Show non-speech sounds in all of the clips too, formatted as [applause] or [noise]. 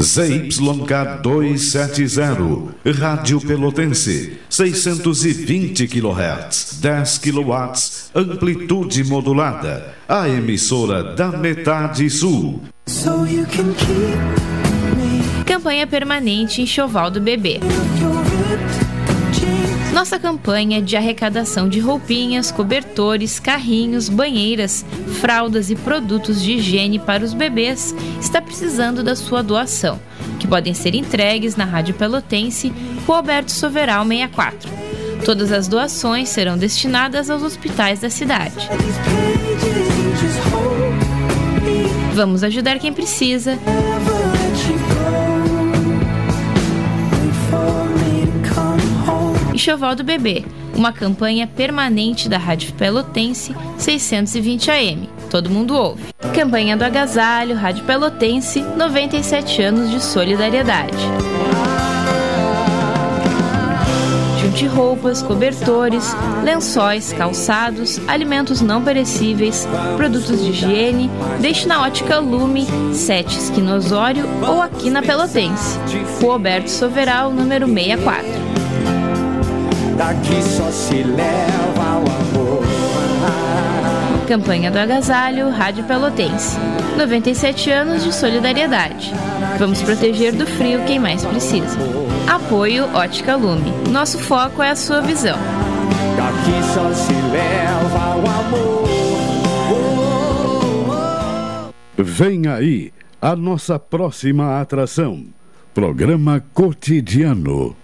ZYK 270, Rádio Pelotense, 620 kHz, 10 kW, amplitude modulada, a emissora da metade sul. Campanha permanente Enxoval do Bebê. Nossa campanha de arrecadação de roupinhas, cobertores, carrinhos, banheiras, fraldas e produtos de higiene para os bebês está precisando da sua doação, que podem ser entregues na Rádio Pelotense, Rua Alberto Soveral 64. Todas as doações serão destinadas aos hospitais da cidade. Vamos ajudar quem precisa. Enxoval do Bebê, uma campanha permanente da Rádio Pelotense 620 AM. Todo mundo ouve. Campanha do Agasalho, Rádio Pelotense, 97 anos de solidariedade. Junte roupas, cobertores, lençóis, calçados, alimentos não perecíveis, produtos de higiene, deixe na ótica Lume, 7 Esquina Osório ou aqui na Pelotense. Rua Alberto Soveral, número 64 daqui só se leva o amor. Campanha do Agasalho, Rádio Pelotense. 97 anos de solidariedade. Vamos proteger do frio quem mais precisa. Apoio Ótica Lume. Nosso foco é a sua visão. Daqui só se leva o amor. Vem aí a nossa próxima atração. Programa Cotidiano.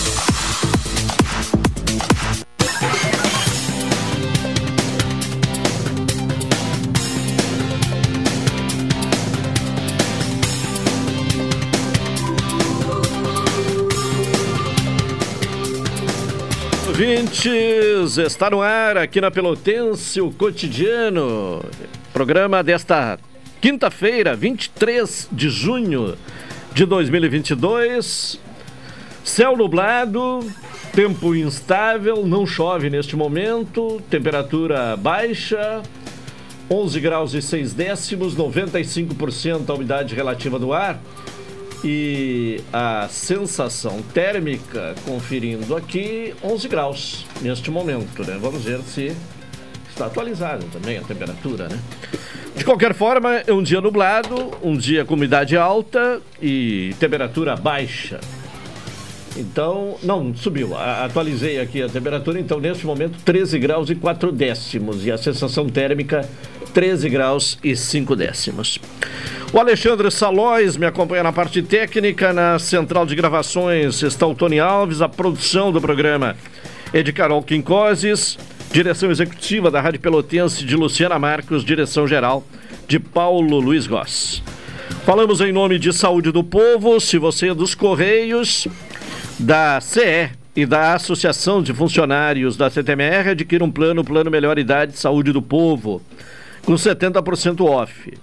Ouvintes, está no ar aqui na Pelotense, o cotidiano. Programa desta quinta-feira, 23 de junho de 2022. Céu nublado, tempo instável, não chove neste momento, temperatura baixa, 11 graus e 6 décimos, 95% a umidade relativa do ar. E a sensação térmica, conferindo aqui, 11 graus neste momento, né? Vamos ver se está atualizado também a temperatura, né? De qualquer forma, é um dia nublado, um dia com umidade alta e temperatura baixa. Então, não, subiu. Atualizei aqui a temperatura, então neste momento 13 graus e 4 décimos e a sensação térmica 13 graus e 5 décimos. O Alexandre Salóis me acompanha na parte técnica, na central de gravações está o Tony Alves, a produção do programa é de Carol Quincoses, direção executiva da Rádio Pelotense de Luciana Marcos, direção geral de Paulo Luiz Goss. Falamos em nome de Saúde do Povo, se você é dos Correios, da CE e da Associação de Funcionários da CTMR, adquira um plano, plano Melhor Idade Saúde do Povo, com 70% off.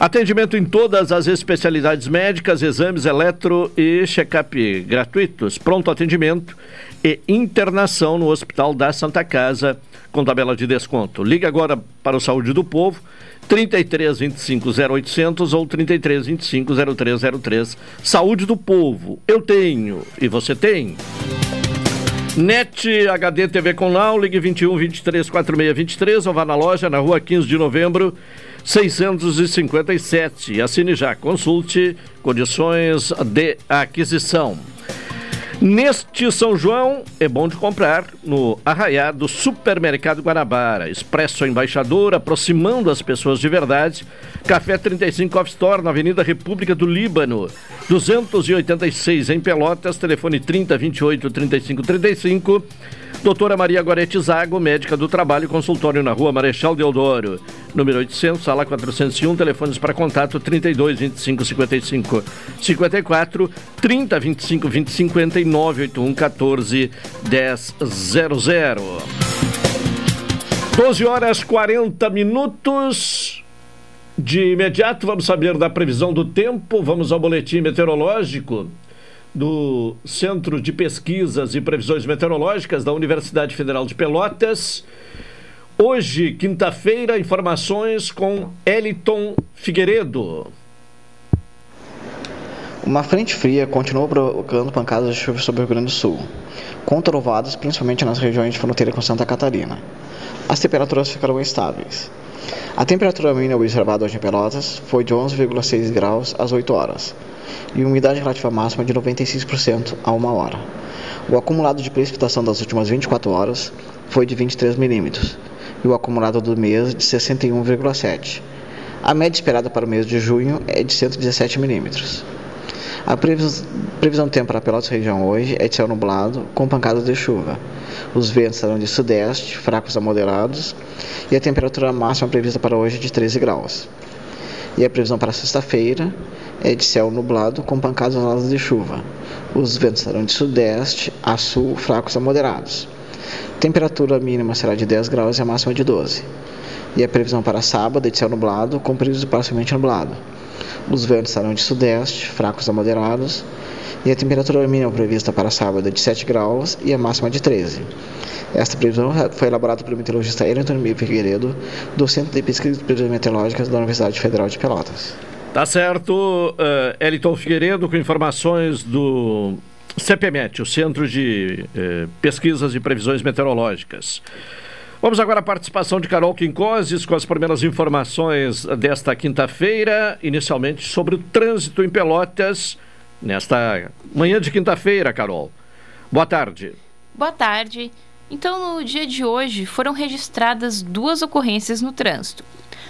Atendimento em todas as especialidades médicas, exames eletro e check-up gratuitos, pronto atendimento e internação no Hospital da Santa Casa com tabela de desconto. Ligue agora para o Saúde do Povo, 33 25 0800 ou 33 25 0303. Saúde do Povo, eu tenho e você tem. NET HD TV com Now, ligue 21 23 46 23 ou vá na loja na rua 15 de novembro 657. Assine já, consulte condições de aquisição. Neste São João, é bom de comprar no Arraiá do Supermercado Guanabara. Expresso Embaixador, aproximando as pessoas de verdade. Café 35 Off Store, na Avenida República do Líbano. 286 em Pelotas, telefone 30 28 35 35. Doutora Maria Gorete Zago, médica do trabalho, consultório na rua Marechal Deodoro, número 800, sala 401, telefones para contato 32 25 55 54, 30 25 20 50 e 981 14 10 00. 12 horas 40 minutos. De imediato vamos saber da previsão do tempo, vamos ao boletim meteorológico do Centro de Pesquisas e Previsões Meteorológicas da Universidade Federal de Pelotas. Hoje, quinta-feira, informações com Eliton Figueiredo. Uma frente fria continua provocando pancadas de chuva sobre o Rio Grande do Sul, com trovadas principalmente nas regiões de fronteira com Santa Catarina. As temperaturas ficarão estáveis. A temperatura mínima observada hoje em Pelotas foi de 11,6 graus às 8 horas e umidade relativa máxima de 96% a uma hora. O acumulado de precipitação das últimas 24 horas foi de 23 milímetros e o acumulado do mês de 61,7. A média esperada para o mês de junho é de 117 milímetros. A previsão do tempo para Pelotas região hoje é de céu nublado, com pancadas de chuva. Os ventos serão de sudeste, fracos a moderados, e a temperatura máxima prevista para hoje é de 13 graus. E a previsão para sexta-feira é de céu nublado, com pancadas aladas de chuva. Os ventos serão de sudeste a sul, fracos a moderados. Temperatura mínima será de 10 graus e a máxima de 12. E a previsão para sábado é de céu nublado, com período parcialmente nublado. Os ventos serão de sudeste, fracos a moderados. E a temperatura mínima prevista para sábado é de 7 graus e a máxima de 13. Esta previsão foi elaborada pelo meteorologista Elton Figueiredo, do Centro de Pesquisas e Previsões Meteorológicas da Universidade Federal de Pelotas. Tá certo, uh, Eliton Figueiredo com informações do CPMET, o Centro de uh, Pesquisas e Previsões Meteorológicas. Vamos agora à participação de Carol Quincoses com as primeiras informações desta quinta-feira, inicialmente sobre o trânsito em Pelotas, nesta manhã de quinta-feira, Carol. Boa tarde. Boa tarde. Então, no dia de hoje, foram registradas duas ocorrências no trânsito.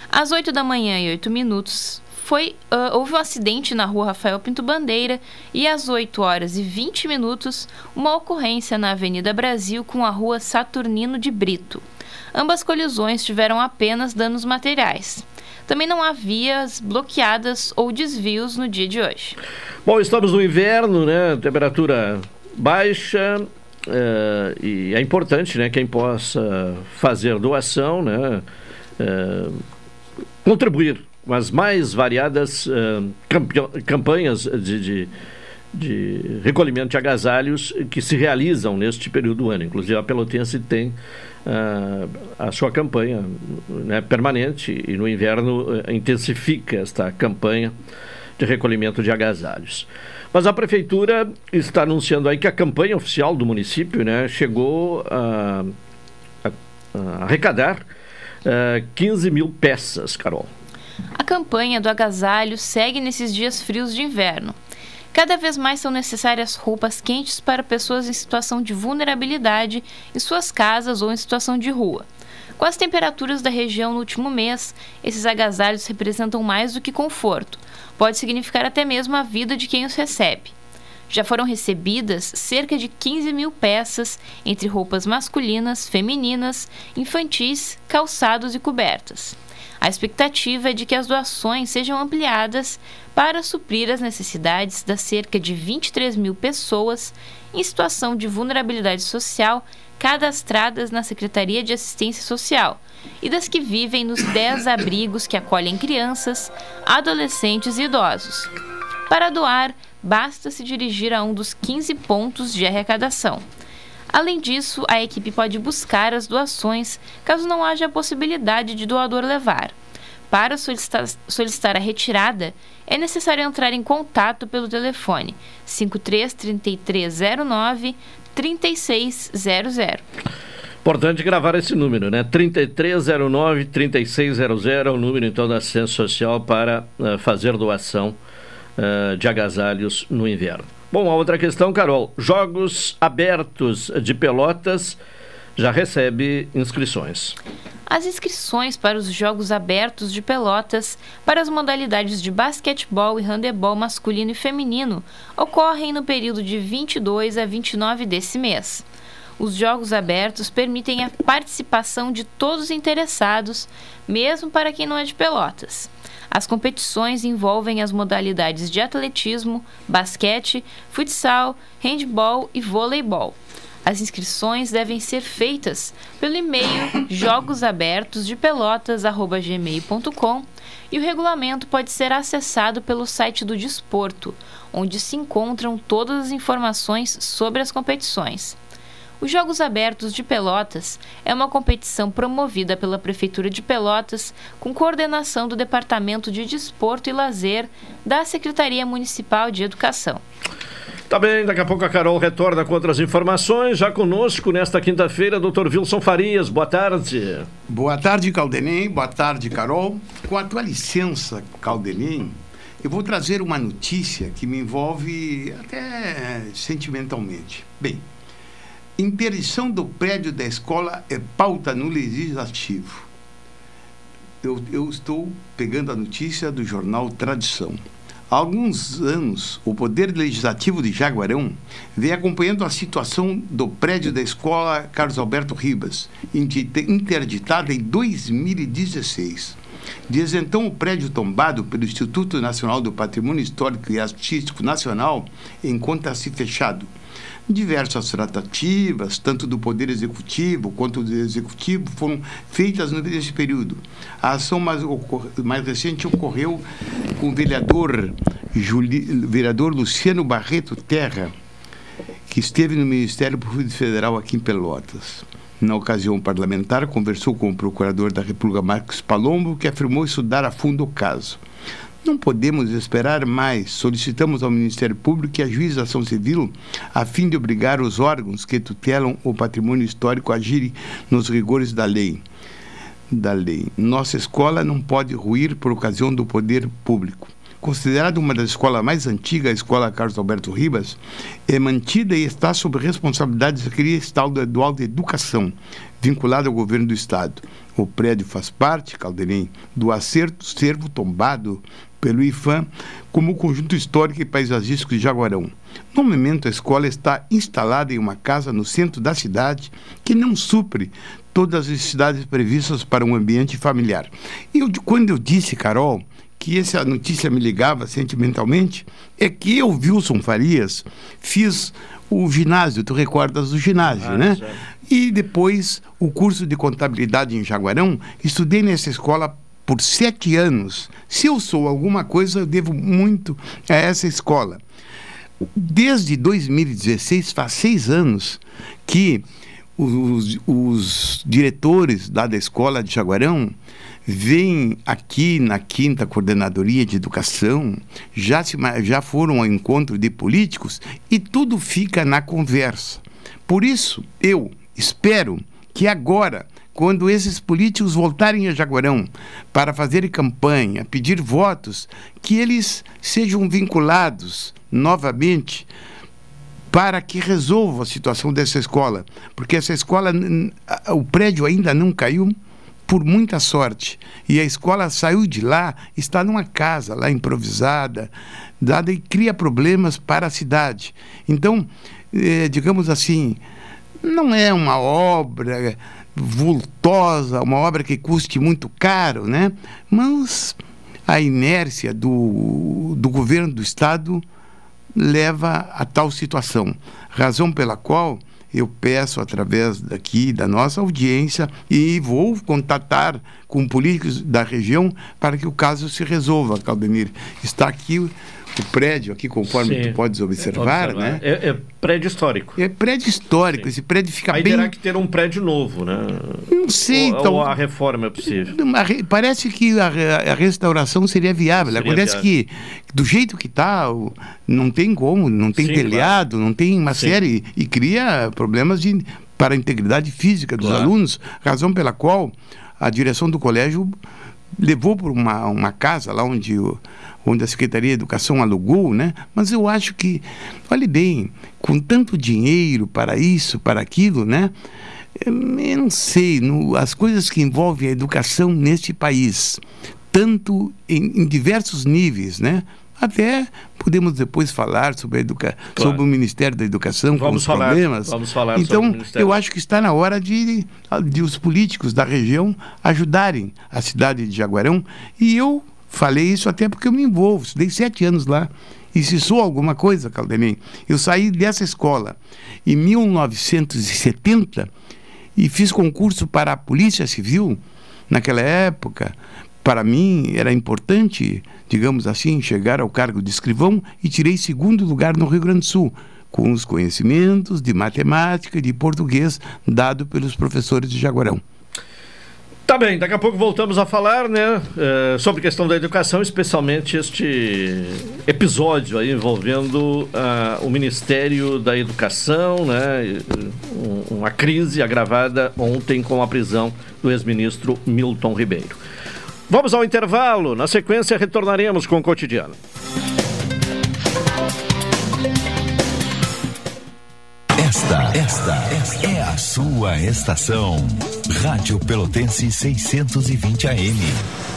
Às 8 da manhã e 8 minutos, foi, uh, houve um acidente na rua Rafael Pinto Bandeira e às 8 horas e 20 minutos, uma ocorrência na Avenida Brasil com a rua Saturnino de Brito. Ambas colisões tiveram apenas danos materiais. Também não há vias bloqueadas ou desvios no dia de hoje. Bom, estamos no inverno, né? Temperatura baixa. Uh, e é importante, né, quem possa fazer doação, né, uh, contribuir com as mais variadas uh, campanhas de, de, de, recolhimento de agasalhos que se realizam neste período do ano. Inclusive, a Pelotense tem uh, a sua campanha né, permanente e no inverno uh, intensifica esta campanha de recolhimento de agasalhos. Mas a prefeitura está anunciando aí que a campanha oficial do município né, chegou a, a, a arrecadar 15 mil peças, Carol. A campanha do agasalho segue nesses dias frios de inverno. Cada vez mais são necessárias roupas quentes para pessoas em situação de vulnerabilidade em suas casas ou em situação de rua. Com as temperaturas da região no último mês, esses agasalhos representam mais do que conforto. Pode significar até mesmo a vida de quem os recebe. Já foram recebidas cerca de 15 mil peças entre roupas masculinas, femininas, infantis, calçados e cobertas. A expectativa é de que as doações sejam ampliadas para suprir as necessidades das cerca de 23 mil pessoas em situação de vulnerabilidade social cadastradas na Secretaria de Assistência Social e das que vivem nos 10 [coughs] abrigos que acolhem crianças, adolescentes e idosos. Para doar, basta se dirigir a um dos 15 pontos de arrecadação. Além disso, a equipe pode buscar as doações caso não haja a possibilidade de doador levar. Para solicitar, solicitar a retirada, é necessário entrar em contato pelo telefone 53 3309 3600. Importante gravar esse número, né? 3309 3600 é o número então da Assistência Social para uh, fazer doação uh, de agasalhos no inverno. Bom, a outra questão, Carol. Jogos abertos de Pelotas já recebe inscrições. As inscrições para os Jogos Abertos de Pelotas para as modalidades de basquetebol e handebol masculino e feminino ocorrem no período de 22 a 29 desse mês. Os jogos abertos permitem a participação de todos os interessados, mesmo para quem não é de Pelotas. As competições envolvem as modalidades de atletismo, basquete, futsal, handball e voleibol. As inscrições devem ser feitas pelo e-mail [laughs] jogosabertosdepelotas@gmail.com e o regulamento pode ser acessado pelo site do Desporto, onde se encontram todas as informações sobre as competições. Os Jogos Abertos de Pelotas é uma competição promovida pela Prefeitura de Pelotas com coordenação do Departamento de Desporto e Lazer da Secretaria Municipal de Educação. Tá bem, daqui a pouco a Carol retorna com outras informações. Já conosco nesta quinta-feira, doutor Wilson Farias. Boa tarde. Boa tarde, Caldenem. Boa tarde, Carol. Com a tua licença, Caldenem, eu vou trazer uma notícia que me envolve até sentimentalmente. Bem, interdição do prédio da escola é pauta no legislativo. Eu, eu estou pegando a notícia do jornal Tradição. Há alguns anos, o Poder Legislativo de Jaguarão vem acompanhando a situação do prédio da escola Carlos Alberto Ribas, interditada em 2016. Desde então, o prédio tombado pelo Instituto Nacional do Patrimônio Histórico e Artístico Nacional encontra-se fechado diversas tratativas, tanto do Poder Executivo quanto do Executivo, foram feitas nesse período. A ação mais, mais recente ocorreu com o vereador, Juli, vereador Luciano Barreto Terra, que esteve no Ministério Público Federal aqui em Pelotas. Na ocasião parlamentar, conversou com o procurador da República, Marcos Palombo, que afirmou estudar a fundo o caso. Não podemos esperar mais. Solicitamos ao Ministério Público e à Juiz Ação Civil a fim de obrigar os órgãos que tutelam o patrimônio histórico a agirem nos rigores da lei. Da lei. Nossa escola não pode ruir por ocasião do poder público. Considerada uma das escolas mais antigas, a Escola Carlos Alberto Ribas, é mantida e está sob responsabilidade da Secretaria Estadual de Educação, vinculada ao governo do Estado. O prédio faz parte, Calderim, do acerto servo tombado pelo IFAM como conjunto histórico e paisagístico de Jaguarão. No momento, a escola está instalada em uma casa no centro da cidade que não supre todas as necessidades previstas para um ambiente familiar. E quando eu disse, Carol, que essa notícia me ligava sentimentalmente, é que eu, Wilson Farias, fiz o ginásio, tu recordas do ginásio, ah, né? E depois o curso de contabilidade em Jaguarão, estudei nessa escola por sete anos. Se eu sou alguma coisa, eu devo muito a essa escola. Desde 2016, faz seis anos que os, os diretores da escola de Jaguarão vêm aqui na quinta coordenadoria de educação, já, se, já foram ao encontro de políticos e tudo fica na conversa. Por isso, eu espero que agora quando esses políticos voltarem a Jaguarão para fazer campanha, pedir votos, que eles sejam vinculados novamente para que resolva a situação dessa escola, porque essa escola, o prédio ainda não caiu por muita sorte e a escola saiu de lá, está numa casa lá improvisada, dada e cria problemas para a cidade. Então, eh, digamos assim, não é uma obra vultosa, uma obra que custe muito caro, né? Mas a inércia do, do governo do Estado leva a tal situação. Razão pela qual eu peço através daqui da nossa audiência e vou contatar com políticos da região para que o caso se resolva, Caldenir. Está aqui o prédio aqui, conforme Sim. tu podes observar, observar. né? É, é, prédio histórico. É prédio histórico. Sim. Esse prédio fica Aí bem... terá que ter um prédio novo, né? Não sei. Ou, então... ou a reforma é possível? Parece que a, a restauração seria viável. Seria Acontece viável. que, do jeito que está, não tem como, não tem Sim, telhado, claro. não tem uma série... E cria problemas de, para a integridade física dos claro. alunos, razão pela qual a direção do colégio levou para uma, uma casa lá onde o onde a Secretaria de Educação alugou, né? Mas eu acho que, olhe bem, com tanto dinheiro para isso, para aquilo, né? Eu não sei, no, as coisas que envolvem a educação neste país, tanto em, em diversos níveis, né? Até podemos depois falar sobre, a educa... Claro. sobre o Ministério da Educação, vamos com os falar, problemas. Vamos falar então, eu acho que está na hora de, de os políticos da região ajudarem a cidade de Jaguarão. E eu falei isso até porque eu me envolvo, estudei sete anos lá. E se sou alguma coisa, Caldenem, eu saí dessa escola em 1970 e fiz concurso para a Polícia Civil naquela época. Para mim era importante, digamos assim, chegar ao cargo de escrivão e tirei segundo lugar no Rio Grande do Sul, com os conhecimentos de matemática e de português dado pelos professores de Jaguarão. Tá bem, daqui a pouco voltamos a falar, né, uh, sobre questão da educação, especialmente este episódio aí envolvendo uh, o Ministério da Educação, né, uma crise agravada ontem com a prisão do ex-ministro Milton Ribeiro. Vamos ao intervalo, na sequência retornaremos com o cotidiano. Esta, esta, esta é a sua estação. Rádio Pelotense 620 AM.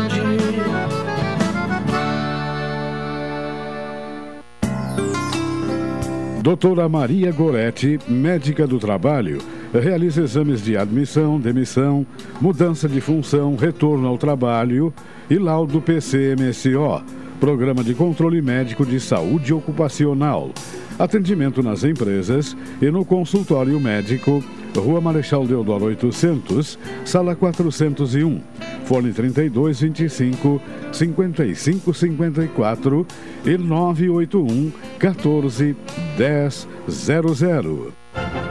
Doutora Maria Goretti, médica do trabalho, realiza exames de admissão, demissão, mudança de função, retorno ao trabalho e laudo PCMSO, Programa de Controle Médico de Saúde Ocupacional. Atendimento nas empresas e no consultório médico, Rua Marechal Deodoro 800, Sala 401. Fone 3225 5554 e 981 14 1000.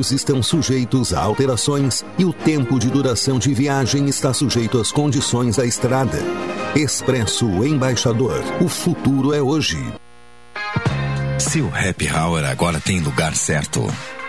horários estão sujeitos a alterações e o tempo de duração de viagem está sujeito às condições da estrada. Expresso Embaixador. O futuro é hoje. Seu happy hour agora tem lugar certo.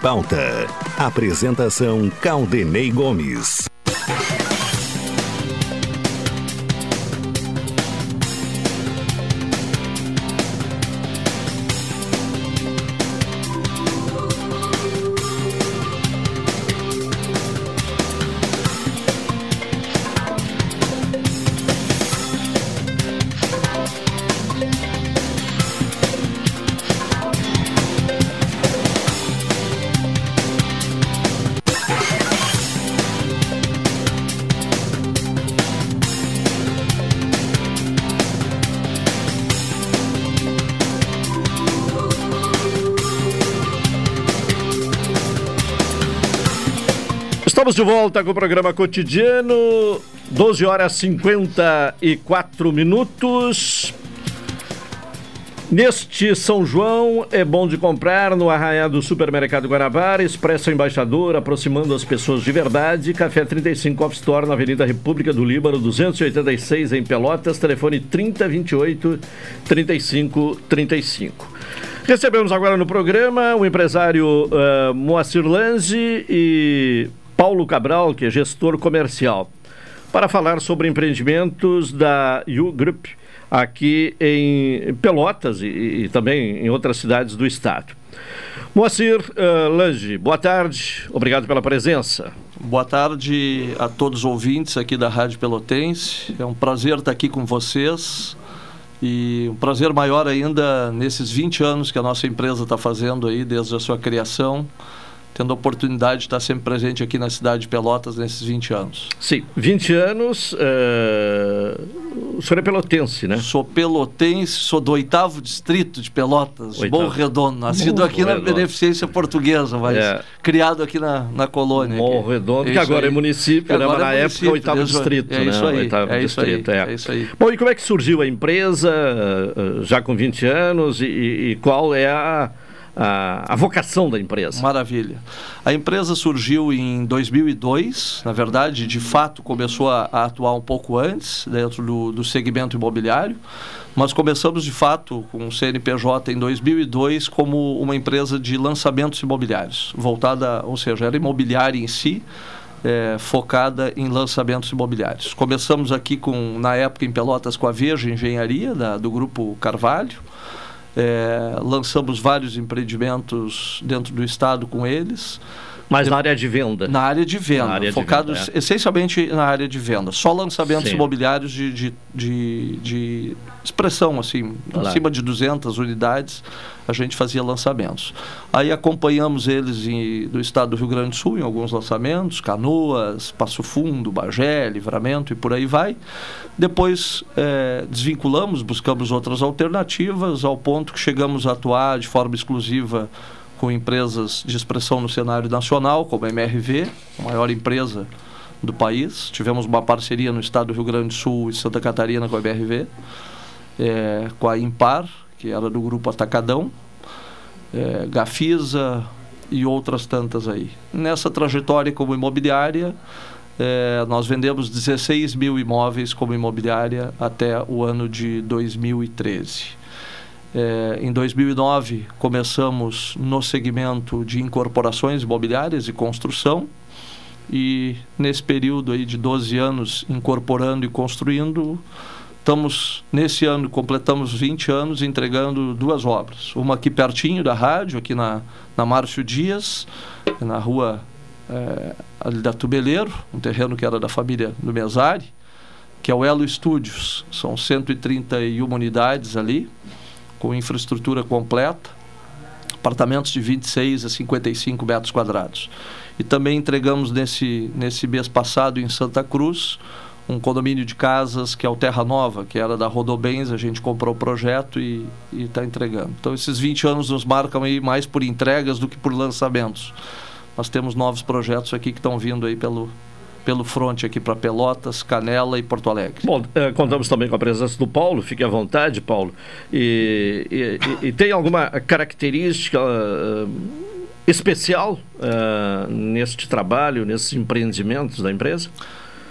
pauta. Apresentação Caldenei Gomes. Estamos de volta com o programa cotidiano, 12 horas 54 minutos. Neste São João é bom de comprar no Arraial do Supermercado Guanabara, Expresso Embaixador, aproximando as pessoas de verdade. Café 35 Off Store na Avenida República do Líbano, 286 em Pelotas, telefone 3028 3535. Recebemos agora no programa o empresário uh, Moacir Lange e Paulo Cabral, que é gestor comercial, para falar sobre empreendimentos da U Group aqui em Pelotas e, e também em outras cidades do estado. Moacir uh, Lange, boa tarde, obrigado pela presença. Boa tarde a todos os ouvintes aqui da Rádio Pelotense. É um prazer estar aqui com vocês e um prazer maior ainda nesses 20 anos que a nossa empresa está fazendo aí desde a sua criação tendo a oportunidade de estar sempre presente aqui na cidade de Pelotas nesses 20 anos. Sim, 20 anos. Uh... O senhor é pelotense, né? Sou pelotense, sou do oitavo distrito de Pelotas, Oitavo. Bom Redondo, nascido aqui Redondo. na Beneficência Portuguesa, mas é. criado aqui na, na colônia. Bom Redondo, é que agora aí. é município, né? Mas na é época oitavo distrito, é isso né? Aí, oitavo é distrito, aí, é. é. isso aí. Bom, e como é que surgiu a empresa, eh, já com 20 anos, e, e qual é a a, a, vocação da empresa. Maravilha. A empresa surgiu em 2002, na verdade, de fato começou a, a atuar um pouco antes, dentro do, do, segmento imobiliário, mas começamos de fato com o CNPJ em 2002 como uma empresa de lançamentos imobiliários, voltada, ou seja, era imobiliária em si, é, focada em lançamentos imobiliários. Começamos aqui com, na época em Pelotas, com a Veja Engenharia, da, do grupo Carvalho, é, lançamos vários empreendimentos dentro do estado com eles. Mas na área de venda? Na área de venda, área focados de venda, é. essencialmente na área de venda. Só lançamentos Sim. imobiliários de, de, de, de, expressão, assim, claro. acima de 200 unidades, a gente fazia lançamentos. Aí acompanhamos eles em, do estado do Rio Grande do Sul em alguns lançamentos, Canoas, Passo Fundo, Bagé, Livramento e por aí vai. Depois é, desvinculamos, buscamos outras alternativas, ao ponto que chegamos a atuar de forma exclusiva com empresas de expressão no cenário nacional, como a MRV, a maior empresa do país. Tivemos uma parceria no estado do Rio Grande do Sul e Santa Catarina com a MRV, é, com a Impar, que era do grupo Atacadão, é, Gafisa e outras tantas aí. Nessa trajetória como imobiliária, é, nós vendemos 16 mil imóveis como imobiliária até o ano de 2013. É, em 2009, começamos no segmento de incorporações imobiliárias e construção. E nesse período aí de 12 anos incorporando e construindo, estamos nesse ano completamos 20 anos entregando duas obras. Uma aqui pertinho da rádio, aqui na, na Márcio Dias, na rua é, da Tubeleiro, um terreno que era da família do Mesari, que é o Elo Estúdios. São 131 unidades ali com infraestrutura completa, apartamentos de 26 a 55 metros quadrados. E também entregamos nesse, nesse mês passado em Santa Cruz um condomínio de casas que é o Terra Nova, que era da Rodobens, a gente comprou o projeto e está entregando. Então esses 20 anos nos marcam aí mais por entregas do que por lançamentos. Nós temos novos projetos aqui que estão vindo aí pelo, pelo fronte aqui para Pelotas, Canela e Porto Alegre. Bom, eh, contamos também com a presença do Paulo, fique à vontade, Paulo. E, e, e tem alguma característica uh, especial uh, neste trabalho, nesses empreendimentos da empresa?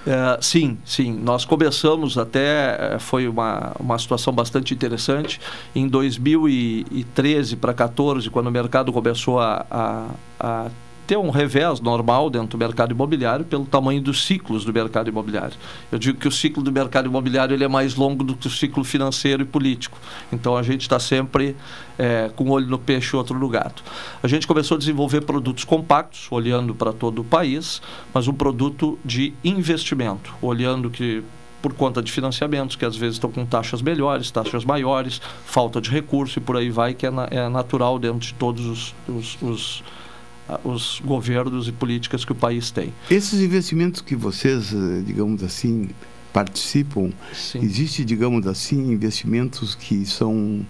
Uh, sim, sim. Nós começamos até, foi uma, uma situação bastante interessante. Em 2013 para 2014, quando o mercado começou a, a, a ter um revés normal dentro do mercado imobiliário pelo tamanho dos ciclos do mercado imobiliário. Eu digo que o ciclo do mercado imobiliário ele é mais longo do que o ciclo financeiro e político. Então a gente está sempre é, com um olho no peixe e outro no gato. A gente começou a desenvolver produtos compactos, olhando para todo o país, mas um produto de investimento, olhando que por conta de financiamentos, que às vezes estão com taxas melhores, taxas maiores, falta de recurso e por aí vai, que é, na, é natural dentro de todos os, os, os os governos e políticas que o país tem. Esses investimentos que vocês, eh, digamos assim, participam, Sim. existe, digamos assim, investimentos que são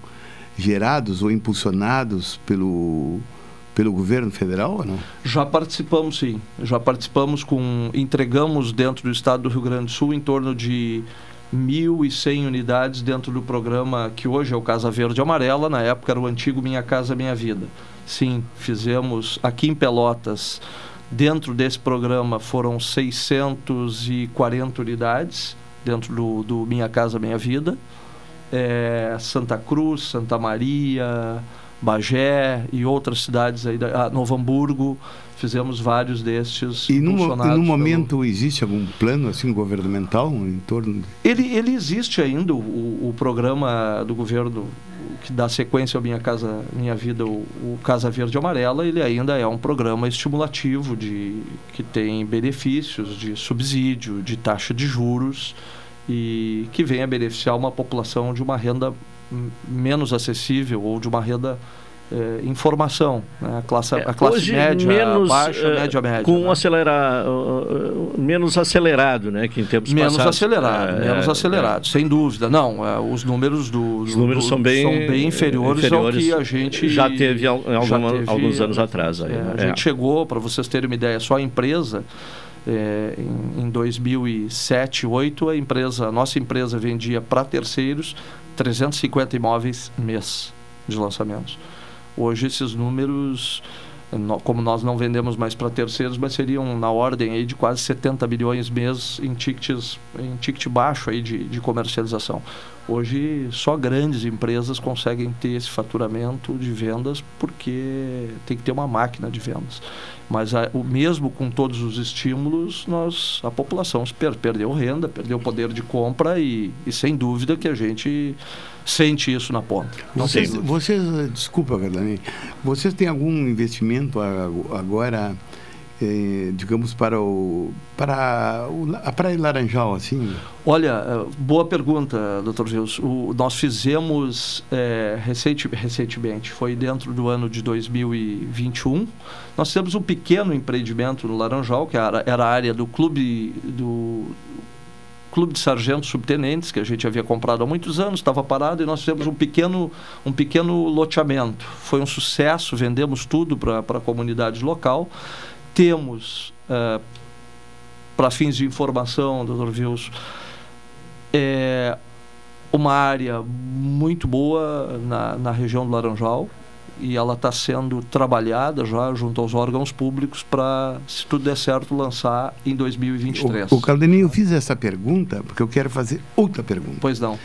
gerados ou impulsionados pelo pelo governo federal ou não? Já participamos sim, já participamos com entregamos dentro do estado do Rio Grande do Sul em torno de 1.100 unidades dentro do programa que hoje é o Casa Verde Amarela, na época era o antigo Minha Casa Minha Vida. Sim, fizemos aqui em Pelotas, dentro desse programa foram 640 unidades dentro do, do Minha Casa Minha Vida. É, Santa Cruz, Santa Maria, Bagé e outras cidades aí, da, ah, Novo Hamburgo, fizemos vários destes e no, no momento pelo... existe algum plano assim governamental em torno de... ele ele existe ainda o, o programa do governo que dá sequência ao minha casa minha vida o, o, casa verde e amarela ele ainda é um programa estimulativo de que tem benefícios de subsídio de taxa de juros e que vem a beneficiar uma população de uma renda menos acessível ou de uma renda é, informação, né? a classe, a classe Hoje, média, menos, baixa, uh, média, média. Com né? acelerar, uh, menos acelerado, né? Que em tempos menos passados, acelerado, é, menos acelerado, sem dúvida. Não, os números do, os números do, são, bem, são bem inferiores, inferiores, ao que a gente já teve, alguma, já teve alguns anos atrás. Aí, é, né? A gente chegou, para vocês terem uma ideia, só a empresa é, em, em 2007, 2008, a empresa, a nossa empresa vendia para terceiros 350 imóveis mês de lançamentos. Hoje esses números, como nós não vendemos mais para terceiros, mas seriam na ordem aí de quase 70 bilhões mês em tickets, em ticket baixo aí de, de comercialização. Hoje só grandes empresas conseguem ter esse faturamento de vendas porque tem que ter uma máquina de vendas. Mas a, o mesmo com todos os estímulos, nós a população per, perdeu renda, perdeu poder de compra e, e sem dúvida que a gente sente isso na ponta. Vocês, vocês desculpa, Gardani, vocês têm algum investimento agora, eh, digamos, para o para o, a Praia Laranjal, assim? Olha, eh, boa pergunta, doutor Gils. nós fizemos é, recente, recentemente, foi dentro do ano de 2021, nós temos um pequeno empreendimento no Laranjal, que era, era a área do clube do clube de sargentos subtenentes que a gente havia comprado há muitos anos, estava parado e nós fizemos um pequeno, um pequeno loteamento. Foi um sucesso, vendemos tudo para a comunidade local. Temos, uh, para fins de informação, doutor Vils, é, uma área muito boa na, na região do Laranjal, e ela está sendo trabalhada já junto aos órgãos públicos para, se tudo der certo, lançar em 2023. O, o Caldeninho, eu fiz essa pergunta porque eu quero fazer outra pergunta. Pois não.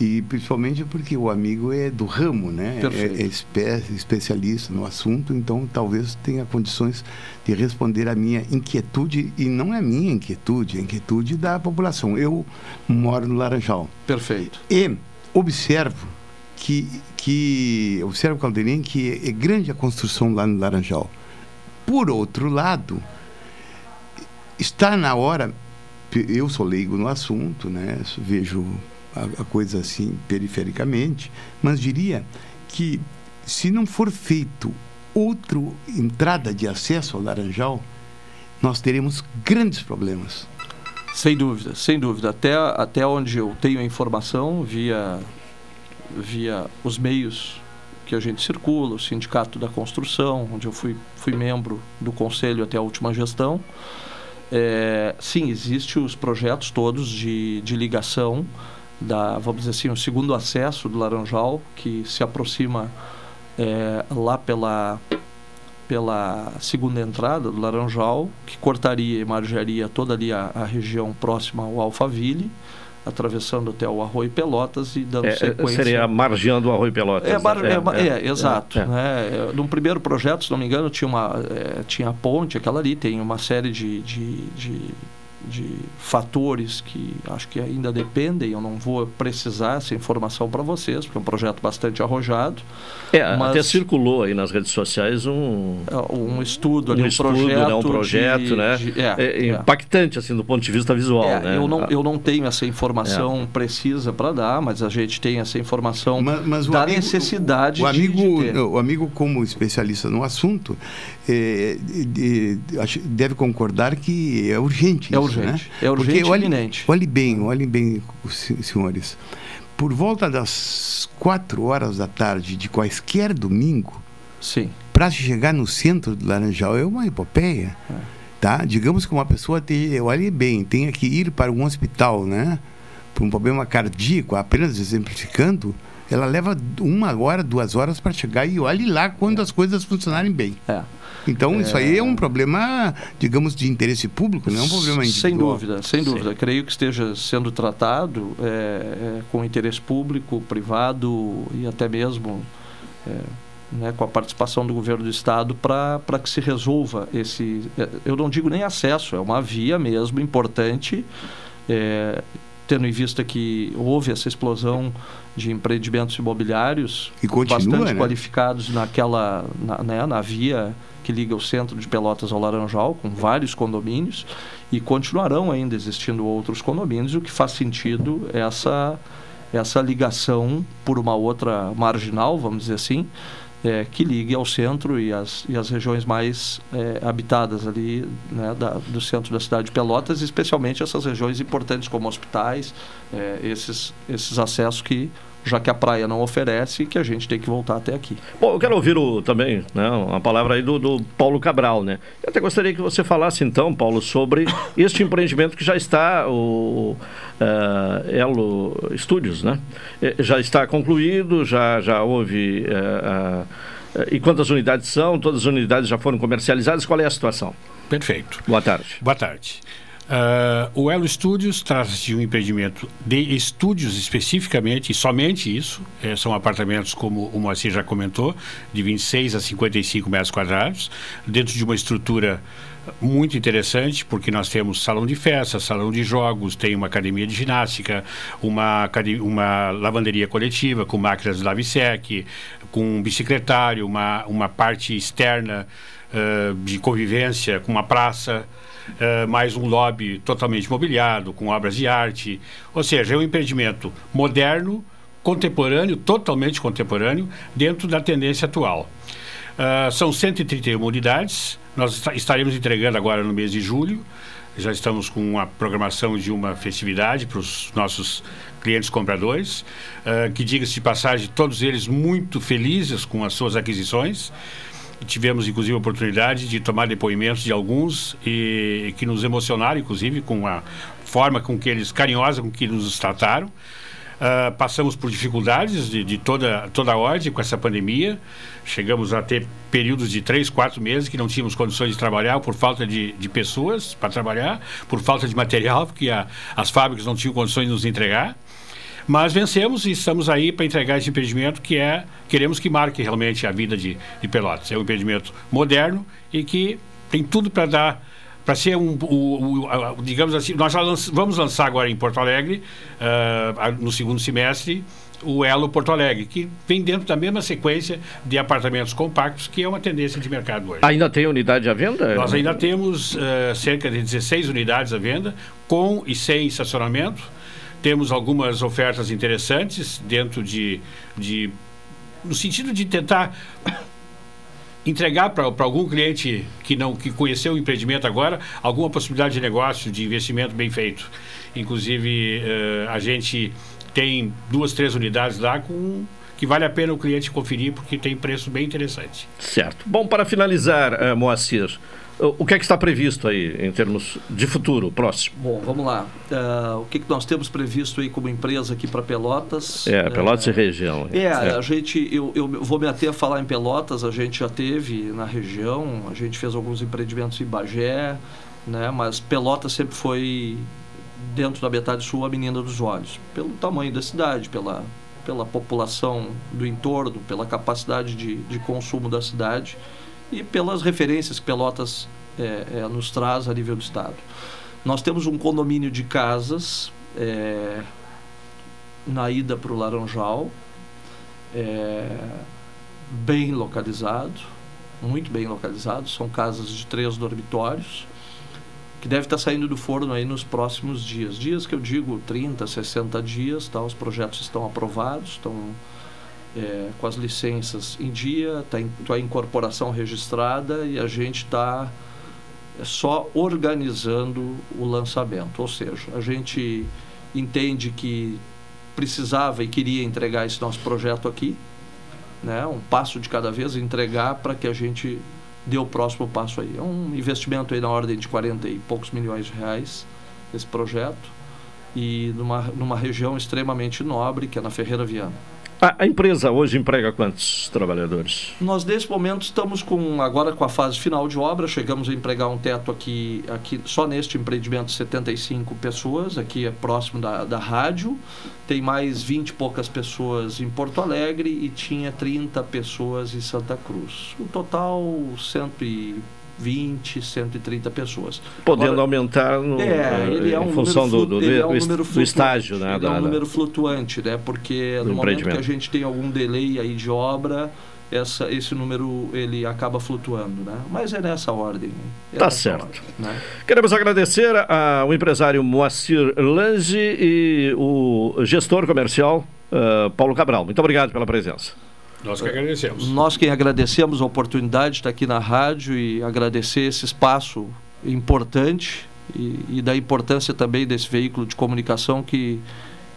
E principalmente porque o amigo é do ramo, né? Perfeito. É, é espe especialista no assunto, então talvez tenha condições de responder a minha inquietude, e não é minha inquietude, é a inquietude da população. Eu moro no Laranjal. Perfeito. E observo que, que observa Caldeirinho que é grande a construção lá no Laranjal. Por outro lado, está na hora, eu sou leigo no assunto, né? vejo a, a coisa assim perifericamente, mas diria que se não for feito outra entrada de acesso ao Laranjal, nós teremos grandes problemas. Sem dúvida, sem dúvida. Até, até onde eu tenho a informação, via via os meios que a gente circula, o Sindicato da Construção, onde eu fui, fui membro do conselho até a última gestão. É, sim, existem os projetos todos de, de ligação da, vamos dizer assim, o segundo acesso do Laranjal, que se aproxima é, lá pela, pela segunda entrada do Laranjal, que cortaria e margearia toda ali a, a região próxima ao Alphaville atravessando até o Arroio Pelotas e dando é, sequência. Seria margeando o Arroio Pelotas. É, mar, né? é, é, é exato. Né? No primeiro projeto, se não me engano, tinha, uma, tinha a ponte, aquela ali, tem uma série de, de, de de fatores que acho que ainda dependem. Eu não vou precisar essa informação para vocês, porque é um projeto bastante arrojado. É, mas, até circulou aí nas redes sociais um é, um estudo, ali, um, um estudo, projeto, né, um projeto, de, né? De, é, é, impactante assim do ponto de vista visual, é, né? Eu não, eu não tenho essa informação é. precisa para dar, mas a gente tem essa informação mas, mas da amigo, necessidade o, o amigo, de, de o amigo como especialista no assunto é, deve concordar que é urgente. É isso, urgente. Né? É urgente Porque, olhe, iminente. Olhe bem, olhem bem, senhores. Por volta das quatro horas da tarde de quaisquer domingo, sim, para chegar no centro do Laranjal é uma epopeia. É. Tá? Digamos que uma pessoa tem, olhe bem, tenha que ir para um hospital, né? por um problema cardíaco, apenas exemplificando, ela leva uma hora, duas horas para chegar e olhe lá quando as coisas funcionarem bem. É. Então, é... isso aí é um problema, digamos, de interesse público, não é um problema individual. Sem dúvida, sem dúvida. Sim. Creio que esteja sendo tratado é, é, com interesse público, privado e até mesmo é, né, com a participação do governo do estado para que se resolva esse. É, eu não digo nem acesso, é uma via mesmo importante, é, tendo em vista que houve essa explosão de empreendimentos imobiliários continua, bastante né? qualificados naquela na, né, na via que liga o centro de Pelotas ao Laranjal, com vários condomínios, e continuarão ainda existindo outros condomínios, o que faz sentido essa, essa ligação por uma outra marginal, vamos dizer assim, é, que ligue ao centro e as, e as regiões mais é, habitadas ali né, da, do centro da cidade de Pelotas, especialmente essas regiões importantes como hospitais, é, esses, esses acessos que já que a praia não oferece, que a gente tem que voltar até aqui. Bom, eu quero ouvir o, também né, uma palavra aí do, do, Paulo Cabral, né? Eu até gostaria que você falasse então, Paulo, sobre [coughs] este empreendimento que já está, o uh, Elo Studios, né? Eh, já está concluído, já, já houve... Uh, uh, e quantas unidades são? Todas as unidades já foram comercializadas? Qual é a situação? Perfeito. Boa tarde. Boa tarde. Uh, o Elo Studios trata-se de um empreendimento de estúdios especificamente, e somente isso. É, são apartamentos, como o Moacir já comentou, de 26 a 55 metros quadrados, dentro de uma estrutura muito interessante, porque nós temos salão de festa, salão de jogos, tem uma academia de ginástica, uma, uma lavanderia coletiva com máquinas de lave-sec, com um bicicletário, uma, uma parte externa uh, de convivência, com uma praça uh, mais um lobby totalmente mobiliado, com obras de arte. Ou seja, é um empreendimento moderno, contemporâneo, totalmente contemporâneo, dentro da tendência atual. Uh, são 131 unidades, nós estaremos entregando agora no mês de julho. Já estamos com a programação de uma festividade para os nossos clientes compradores, uh, que diga-se de passagem, todos eles muito felizes com as suas aquisições. Tivemos, inclusive, a oportunidade de tomar depoimentos de alguns e que nos emocionaram, inclusive, com a forma com que eles, carinhosa com que nos trataram. Uh, passamos por dificuldades de, de, toda, toda a ordem com essa pandemia. Chegamos a ter períodos de três, quatro meses que não tínhamos condições de trabalhar por falta de, de pessoas para trabalhar, por falta de material, porque a, as fábricas não tinham condições de nos entregar. Mas vencemos e estamos aí para entregar esse empreendimento que é, queremos que marque realmente a vida de, de Pelotas. É um empreendimento moderno e que tem tudo para dar para ser um, o, o, digamos assim, nós já lanç, vamos lançar agora em Porto Alegre, uh, no segundo semestre, o Elo Porto Alegre, que vem dentro da mesma sequência de apartamentos compactos, que é uma tendência de mercado hoje. Ainda tem unidade à venda? Nós ainda temos uh, cerca de 16 unidades à venda, com e sem estacionamento. Temos algumas ofertas interessantes dentro de, de no sentido de tentar [coughs] entregar para algum cliente que não que conheceu o empreendimento agora alguma possibilidade de negócio, de investimento bem feito. Inclusive, uh, a gente tem duas, três unidades lá com que vale a pena o cliente conferir porque tem preço bem interessante. Certo. Bom, para finalizar, uh, Moacir, o que é que está previsto aí em termos de futuro próximo? Bom, vamos lá. Uh, o que, que nós temos previsto aí como empresa aqui para Pelotas? É, Pelotas uh, e região. É, é, a gente, eu, eu vou me ater a falar em Pelotas, a gente já teve na região, a gente fez alguns empreendimentos em Bagé, né, mas Pelotas sempre foi, dentro da metade sul, a menina dos olhos, pelo tamanho da cidade, pela, pela população do entorno, pela capacidade de, de consumo da cidade e pelas referências que Pelotas é, é, nos traz a nível do Estado. Nós temos um condomínio de casas é, na ida para o Laranjal, bem localizado, muito bem localizado, são casas de três dormitórios, que deve estar saindo do forno aí nos próximos dias. Dias que eu digo 30, 60 dias, tá? os projetos estão aprovados, estão é, com as licenças em dia, está a incorporação registrada e a gente está é, só organizando o lançamento. Ou seja, a gente entende que precisava e queria entregar esse nosso projeto aqui, né, um passo de cada vez, entregar para que a gente dê o próximo passo aí. É um investimento aí na ordem de 40 e poucos milhões de reais esse projeto e numa, numa região extremamente nobre, que é na Ferreira Viana. A, a, empresa hoje emprega quantos trabalhadores? Nós, nesse momento, estamos com, agora com a fase final de obra, chegamos a empregar um teto aqui, aqui só neste empreendimento, 75 pessoas, aqui é próximo da, da rádio, tem mais 20 e poucas pessoas em Porto Alegre e tinha 30 pessoas em Santa Cruz. O total, cento e 120, 130 pessoas. Podendo Agora, aumentar no, é, ele é um em função do, do, é um do, estágio. Né, ele da, é um número flutuante, né, porque no momento que a gente tem algum delay aí de obra, essa, esse número ele acaba flutuando, né? Mas é nessa ordem. É tá nessa certo. Ordem, né? Queremos agradecer ao empresário Moacir Lange e o gestor comercial uh, Paulo Cabral. Muito obrigado pela presença. Nós que agradecemos. Nós que agradecemos a oportunidade de estar aqui na rádio e agradecer esse espaço importante e, e da importância também desse veículo de comunicação que,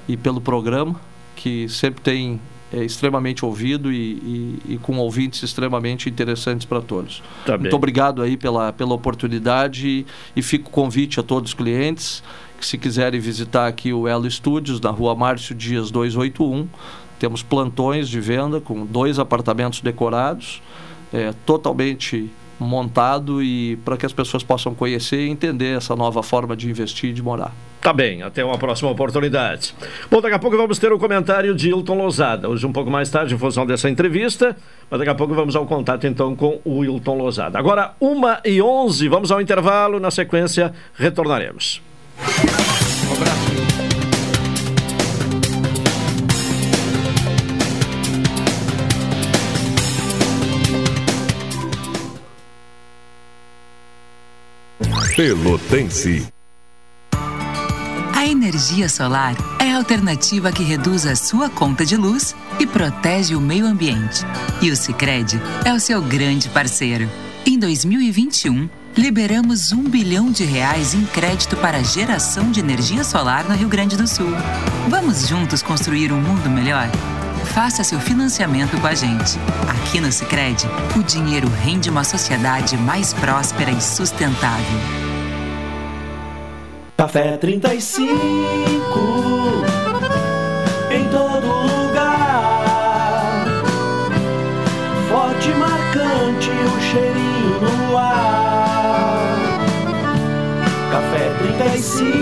e pelo programa, que sempre tem é, extremamente ouvido e, e, e, com ouvintes extremamente interessantes para todos. Tá Muito obrigado aí pela, pela oportunidade e, e fico o convite a todos os clientes que se quiserem visitar aqui o Elo Estúdios, na rua Márcio Dias 281, temos plantões de venda com dois apartamentos decorados, é, totalmente montado e para que as pessoas possam conhecer e entender essa nova forma de investir e de morar. Tá bem, até uma próxima oportunidade. Bom, daqui a pouco vamos ter o um comentário de Hilton Lozada. Hoje um pouco mais tarde, em função dessa entrevista, mas daqui a pouco vamos ao contato então com o Hilton Lozada. Agora, 1 e 11 vamos ao intervalo, na sequência retornaremos. Um abraço. Pelotense. A energia solar é a alternativa que reduz a sua conta de luz e protege o meio ambiente. E o Sicredi é o seu grande parceiro. Em 2021, liberamos um bilhão de reais em crédito para geração de energia solar no Rio Grande do Sul. Vamos juntos construir um mundo melhor? Faça seu financiamento com a gente. Aqui no Sicredi, o dinheiro rende uma sociedade mais próspera e sustentável. Café 35 em todo lugar. Forte marcante o cheirinho no ar. Café 35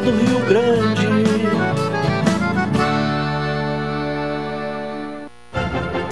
do Rio Grande.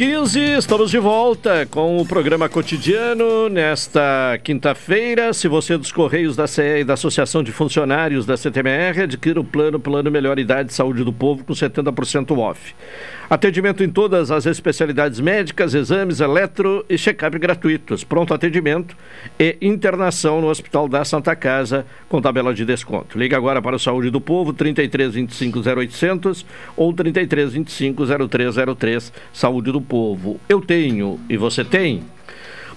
15, estamos de volta com o programa cotidiano nesta quinta-feira. Se você é dos Correios da CE e da Associação de Funcionários da CTMR, adquira o plano Plano Melhor Idade de Saúde do Povo com 70% off. Atendimento em todas as especialidades médicas, exames, eletro e check-up gratuitos. Pronto atendimento e internação no Hospital da Santa Casa com tabela de desconto. Liga agora para o Saúde do Povo, 33 25 0800 ou 33 25 0303. Saúde do Povo. Eu tenho e você tem?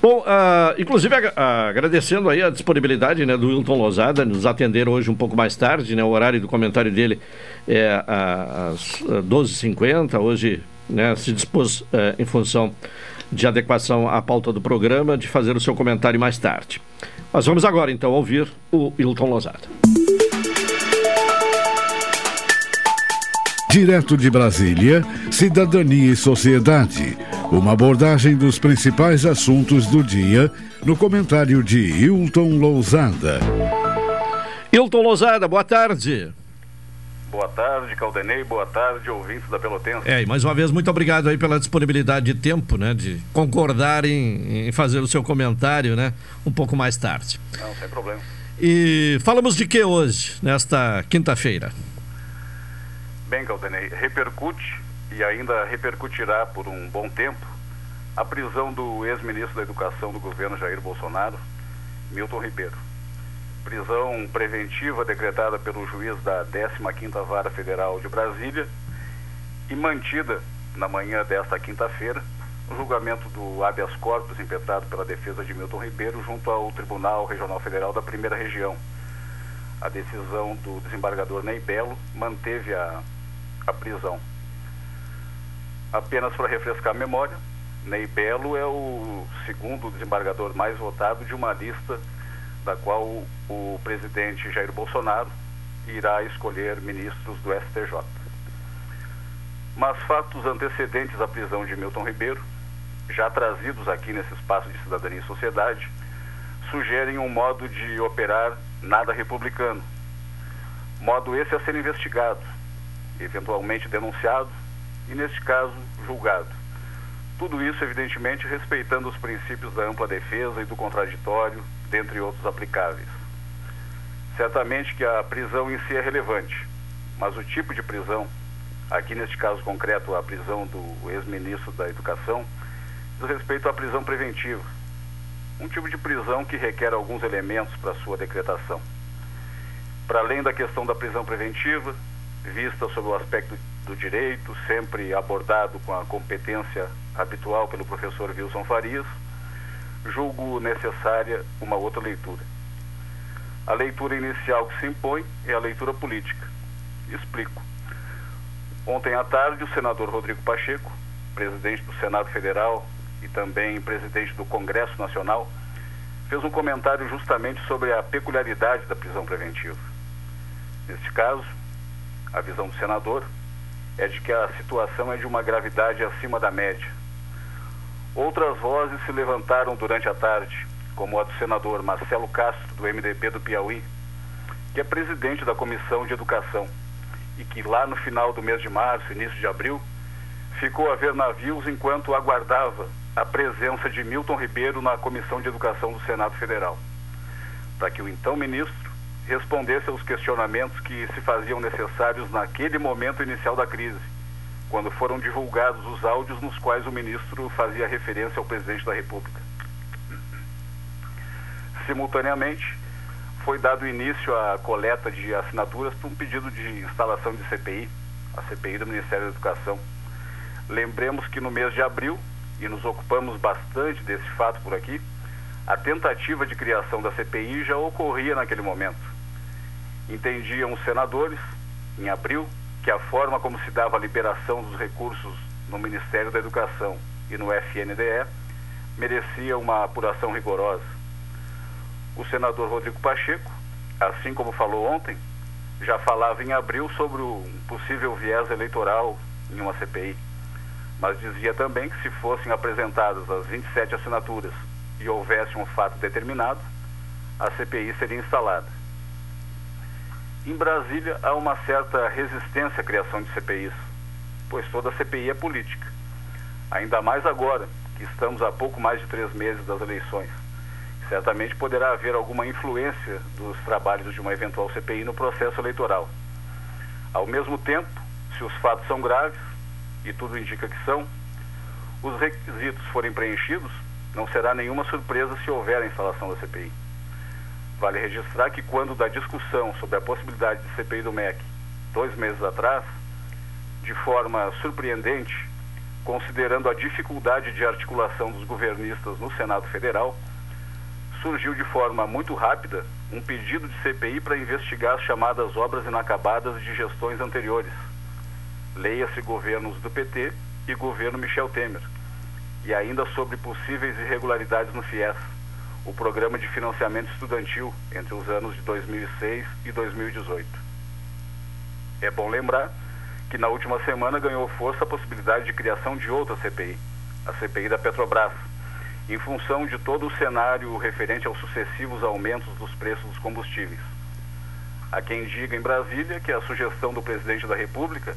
Bom, uh, inclusive uh, agradecendo aí a disponibilidade né, do Wilton Lozada, nos atender hoje um pouco mais tarde, né, o horário do comentário dele é às 12h50, hoje né, se dispôs uh, em função de adequação à pauta do programa de fazer o seu comentário mais tarde. Nós vamos agora então ouvir o Wilton Lozada. Direto de Brasília, Cidadania e Sociedade. Uma abordagem dos principais assuntos do dia no comentário de Hilton Lousada. Hilton Lousada, boa tarde. Boa tarde, Caldenei. Boa tarde, ouvintes da Pelotense. É, e mais uma vez, muito obrigado aí pela disponibilidade de tempo, né? De concordar em, em fazer o seu comentário, né? Um pouco mais tarde. Não, sem problema. E falamos de que hoje, nesta quinta-feira? Bem, Caldenei, repercute e ainda repercutirá por um bom tempo a prisão do ex-ministro da Educação do governo Jair Bolsonaro, Milton Ribeiro. Prisão preventiva decretada pelo juiz da 15ª Vara Federal de Brasília e mantida na manhã desta quinta-feira no julgamento do habeas corpus impetrado pela defesa de Milton Ribeiro junto ao Tribunal Regional Federal da Primeira Região. A decisão do desembargador Ney Belo manteve a a prisão. Apenas para refrescar a memória, Ney Belo é o segundo desembargador mais votado de uma lista da qual o presidente Jair Bolsonaro irá escolher ministros do STJ. Mas fatos antecedentes à prisão de Milton Ribeiro, já trazidos aqui nesse espaço de cidadania e sociedade, sugerem um modo de operar nada republicano. Modo esse a ser investigado, eventualmente denunciado e, neste caso, julgado. Tudo isso, evidentemente, respeitando os princípios da ampla defesa e do contraditório, dentre outros aplicáveis. Certamente que a prisão em si é relevante, mas o tipo de prisão, aqui neste caso concreto a prisão do ex-ministro da Educação, diz respeito à prisão preventiva. Um tipo de prisão que requer alguns elementos para sua decretação. Para além da questão da prisão preventiva, vista sob o aspecto do direito, sempre abordado com a competência habitual pelo professor Wilson Farias, julgo necessária uma outra leitura. A leitura inicial que se impõe é a leitura política. Explico. Ontem à tarde, o senador Rodrigo Pacheco, presidente do Senado Federal e também presidente do Congresso Nacional, fez um comentário justamente sobre a peculiaridade da prisão preventiva. Neste caso, a visão do senador é de que a situação é de uma gravidade acima da média. Outras vozes se levantaram durante a tarde, como a do senador Marcelo Castro, do MDB do Piauí, que é presidente da Comissão de Educação e que lá no final do mês de março, início de abril, ficou a ver navios enquanto aguardava a presença de Milton Ribeiro na Comissão de Educação do Senado Federal, para que o então ministro respondesse aos questionamentos que se faziam necessários naquele momento inicial da crise, quando foram divulgados os áudios nos quais o ministro fazia referência ao presidente da República. Simultaneamente, foi dado início à coleta de assinaturas para um pedido de instalação de CPI, a CPI do Ministério da Educação. Lembremos que no mês de abril, e nos ocupamos bastante desse fato por aqui, a tentativa de criação da CPI já ocorria naquele momento. Entendiam os senadores, em abril, que a forma como se dava a liberação dos recursos no Ministério da Educação e no FNDE merecia uma apuração rigorosa o senador Rodrigo Pacheco, assim como falou ontem, já falava em abril sobre um possível viés eleitoral em uma CPI, mas dizia também que se fossem apresentadas as 27 assinaturas e houvesse um fato determinado, a CPI seria instalada. Em Brasília há uma certa resistência à criação de CPIs, pois toda CPI é política. Ainda mais agora, que estamos a pouco mais de três meses das eleições certamente poderá haver alguma influência dos trabalhos de uma eventual CPI no processo eleitoral. Ao mesmo tempo, se os fatos são graves, e tudo indica que são, os requisitos forem preenchidos, não será nenhuma surpresa se houver a instalação da CPI. Vale registrar que quando da discussão sobre a possibilidade de CPI do MEC, dois meses atrás, de forma surpreendente, considerando a dificuldade de articulação dos governistas no Senado Federal, surgiu de forma muito rápida um pedido de CPI para investigar as chamadas obras inacabadas de gestões anteriores. Leia-se governos do PT e governo Michel Temer. E ainda sobre possíveis irregularidades no FIES, o programa de financiamento estudantil entre os anos de 2006 e 2018. É bom lembrar que na última semana ganhou força a possibilidade de criação de outra CPI, a CPI da Petrobras em função de todo o cenário referente aos sucessivos aumentos dos preços dos combustíveis. Há quem diga em Brasília que a sugestão do presidente da República,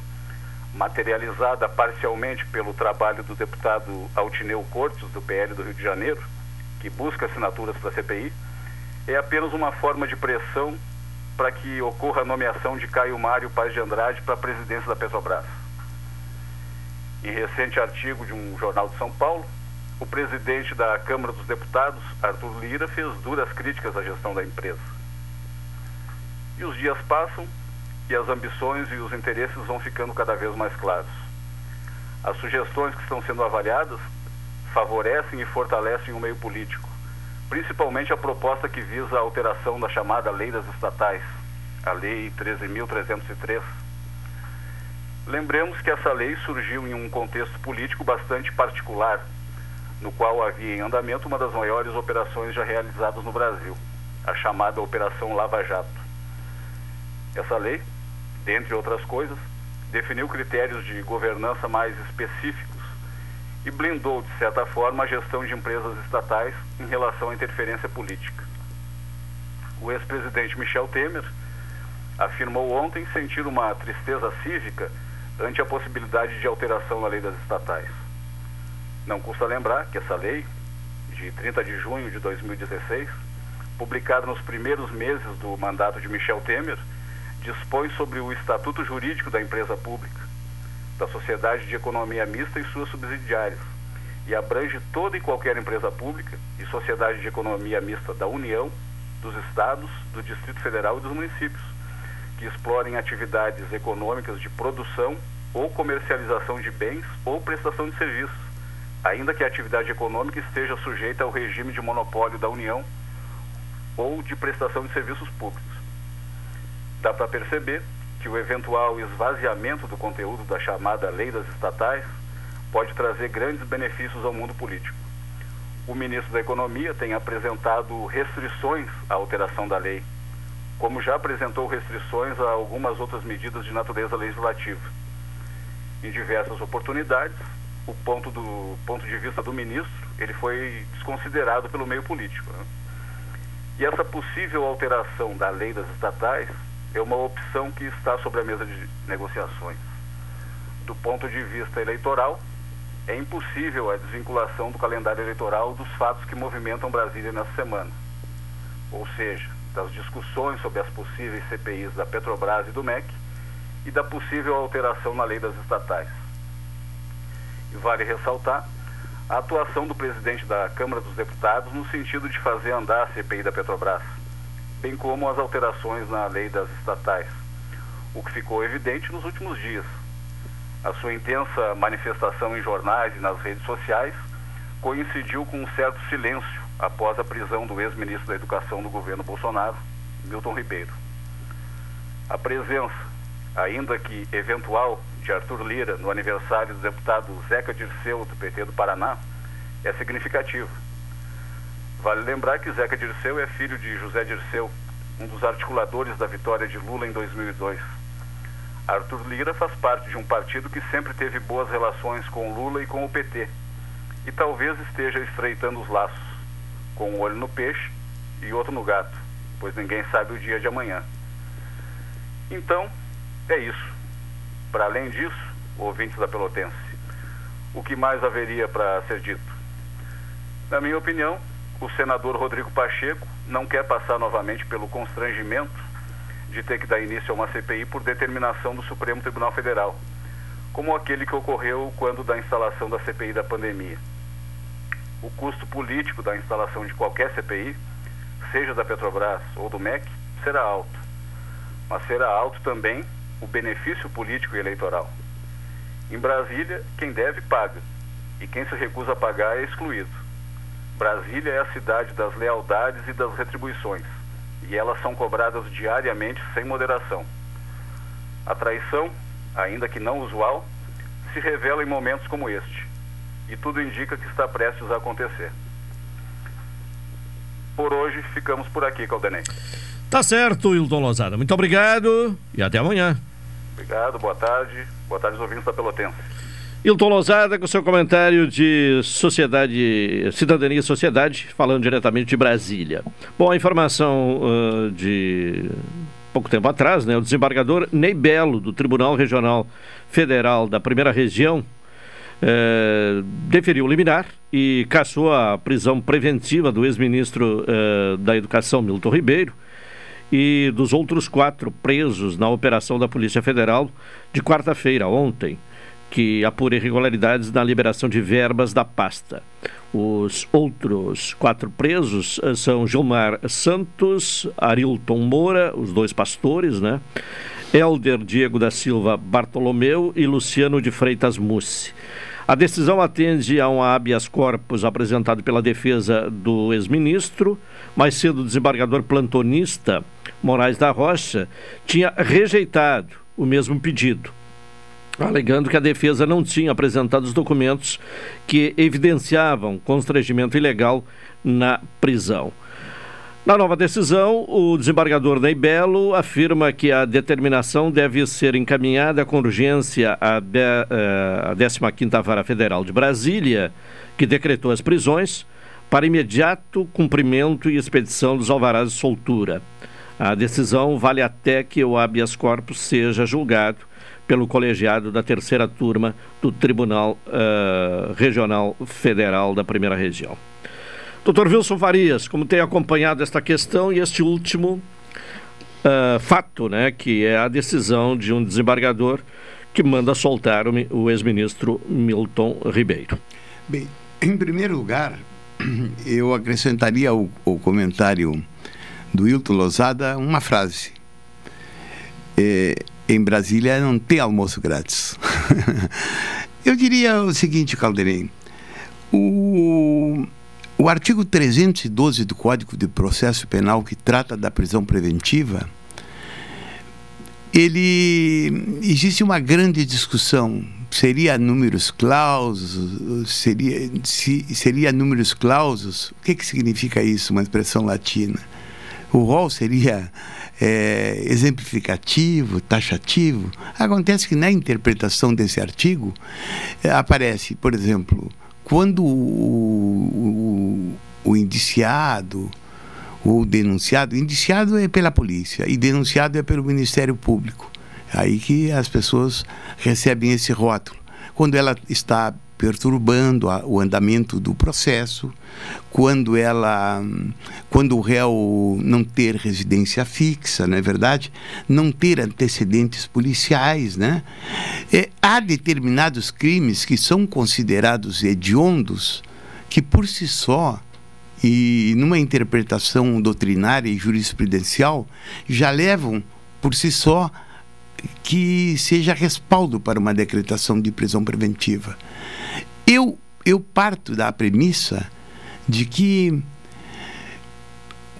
materializada parcialmente pelo trabalho do deputado Altineu Cortes, do PL do Rio de Janeiro, que busca assinaturas para a CPI, é apenas uma forma de pressão para que ocorra a nomeação de Caio Mário Paz de Andrade para a presidência da Petrobras. Em recente artigo de um jornal de São Paulo, o presidente da Câmara dos Deputados, Arthur Lira, fez duras críticas à gestão da empresa. E os dias passam e as ambições e os interesses vão ficando cada vez mais claros. As sugestões que estão sendo avaliadas favorecem e fortalecem o meio político, principalmente a proposta que visa a alteração da chamada Lei das Estatais, a Lei 13.303. Lembremos que essa lei surgiu em um contexto político bastante particular no qual havia em andamento uma das maiores operações já realizadas no Brasil, a chamada Operação Lava Jato. Essa lei, dentre outras coisas, definiu critérios de governança mais específicos e blindou, de certa forma, a gestão de empresas estatais em relação à interferência política. O ex-presidente Michel Temer afirmou ontem sentir uma tristeza cívica ante a possibilidade de alteração na lei das estatais. Não custa lembrar que essa lei, de 30 de junho de 2016, publicada nos primeiros meses do mandato de Michel Temer, dispõe sobre o estatuto jurídico da empresa pública, da sociedade de economia mista e suas subsidiárias, e abrange toda e qualquer empresa pública e sociedade de economia mista da União, dos Estados, do Distrito Federal e dos municípios, que explorem atividades econômicas de produção ou comercialização de bens ou prestação de serviços ainda que a atividade econômica esteja sujeita ao regime de monopólio da União ou de prestação de serviços públicos. Dá para perceber que o eventual esvaziamento do conteúdo da chamada Lei das Estatais pode trazer grandes benefícios ao mundo político. O ministro da Economia tem apresentado restrições à alteração da lei, como já apresentou restrições a algumas outras medidas de natureza legislativa. Em diversas oportunidades, o ponto, do, ponto de vista do ministro ele foi desconsiderado pelo meio político. Né? E essa possível alteração da lei das estatais é uma opção que está sobre a mesa de negociações. Do ponto de vista eleitoral, é impossível a desvinculação do calendário eleitoral dos fatos que movimentam Brasília nessa semana. Ou seja, das discussões sobre as possíveis CPIs da Petrobras e do MEC e da possível alteração na lei das estatais. E vale ressaltar a atuação do presidente da Câmara dos Deputados no sentido de fazer andar a CPI da Petrobras, bem como as alterações na lei das estatais, o que ficou evidente nos últimos dias. A sua intensa manifestação em jornais e nas redes sociais coincidiu com um certo silêncio após a prisão do ex-ministro da Educação do governo Bolsonaro, Milton Ribeiro. A presença, ainda que eventual, de Arthur Lira no aniversário do deputado Zeca Dirceu, do PT do Paraná, é significativa. Vale lembrar que Zeca Dirceu é filho de José Dirceu, um dos articuladores da vitória de Lula em 2002. Arthur Lira faz parte de um partido que sempre teve boas relações com Lula e com o PT, e talvez esteja estreitando os laços, com um olho no peixe e outro no gato, pois ninguém sabe o dia de amanhã. Então, é isso. Para além disso, ouvintes da Pelotense, o que mais haveria para ser dito? Na minha opinião, o senador Rodrigo Pacheco não quer passar novamente pelo constrangimento de ter que dar início a uma CPI por determinação do Supremo Tribunal Federal, como aquele que ocorreu quando da instalação da CPI da pandemia. O custo político da instalação de qualquer CPI, seja da Petrobras ou do MEC, será alto. Mas será alto também o benefício político e eleitoral. Em Brasília, quem deve paga, e quem se recusa a pagar é excluído. Brasília é a cidade das lealdades e das retribuições, e elas são cobradas diariamente sem moderação. A traição, ainda que não usual, se revela em momentos como este, e tudo indica que está prestes a acontecer. Por hoje, ficamos por aqui, Caldenei. Tá certo, Hilton Lozada. Muito obrigado e até amanhã. Obrigado, boa tarde. Boa tarde, ouvintes da Pelotense. Hilton Lozada com seu comentário de sociedade, cidadania e sociedade, falando diretamente de Brasília. Bom, a informação uh, de pouco tempo atrás, né, o desembargador Ney Belo, do Tribunal Regional Federal da Primeira Região, deferiu liminar e caçou a prisão preventiva do ex-ministro da Educação, Milton Ribeiro, e dos outros quatro presos na operação da Polícia Federal de quarta-feira, ontem, que apura irregularidades na liberação de verbas da pasta. Os outros quatro presos eh, são Gilmar Santos, Arilton Moura, os dois pastores, né? Elder Diego da Silva Bartolomeu e Luciano de Freitas Mussi. A decisão atende a um habeas corpus apresentado pela defesa do ex-ministro. Mais cedo, o desembargador plantonista Moraes da Rocha tinha rejeitado o mesmo pedido, alegando que a defesa não tinha apresentado os documentos que evidenciavam constrangimento ilegal na prisão. Na nova decisão, o desembargador Ney Belo afirma que a determinação deve ser encaminhada com urgência à, de, uh, à 15ª Vara Federal de Brasília, que decretou as prisões, para imediato cumprimento e expedição dos alvarás de soltura. A decisão vale até que o habeas corpus seja julgado pelo colegiado da terceira turma do Tribunal uh, Regional Federal da Primeira Região. Doutor Wilson Farias, como tem acompanhado esta questão e este último uh, fato, né, que é a decisão de um desembargador que manda soltar o, o ex-ministro Milton Ribeiro? Bem, em primeiro lugar, [clears throat] eu acrescentaria ao, comentário do Hilton Lozada uma frase. É, em Brasília não tem almoço grátis. [laughs] eu diria o seguinte, Calderém. O, o artigo 312 do Código de Processo Penal, que trata da prisão preventiva, ele existe uma grande discussão. Seria números clausos? Seria, se, seria números clausos? O que, que significa isso, uma expressão latina? O rol seria é, exemplificativo, taxativo. Acontece que na interpretação desse artigo é, aparece, por exemplo, quando o, o, o indiciado ou denunciado, indiciado é pela polícia e denunciado é pelo Ministério Público. Aí que as pessoas recebem esse rótulo. Quando ela está perturbando a, o andamento do processo, quando ela, quando o réu não ter residência fixa, não é verdade? Não ter antecedentes policiais, né? É, há determinados crimes que são considerados hediondos que por si só e numa interpretação doutrinária e jurisprudencial já levam por si só que seja respaldo para uma decretação de prisão preventiva. Eu, eu parto da premissa de que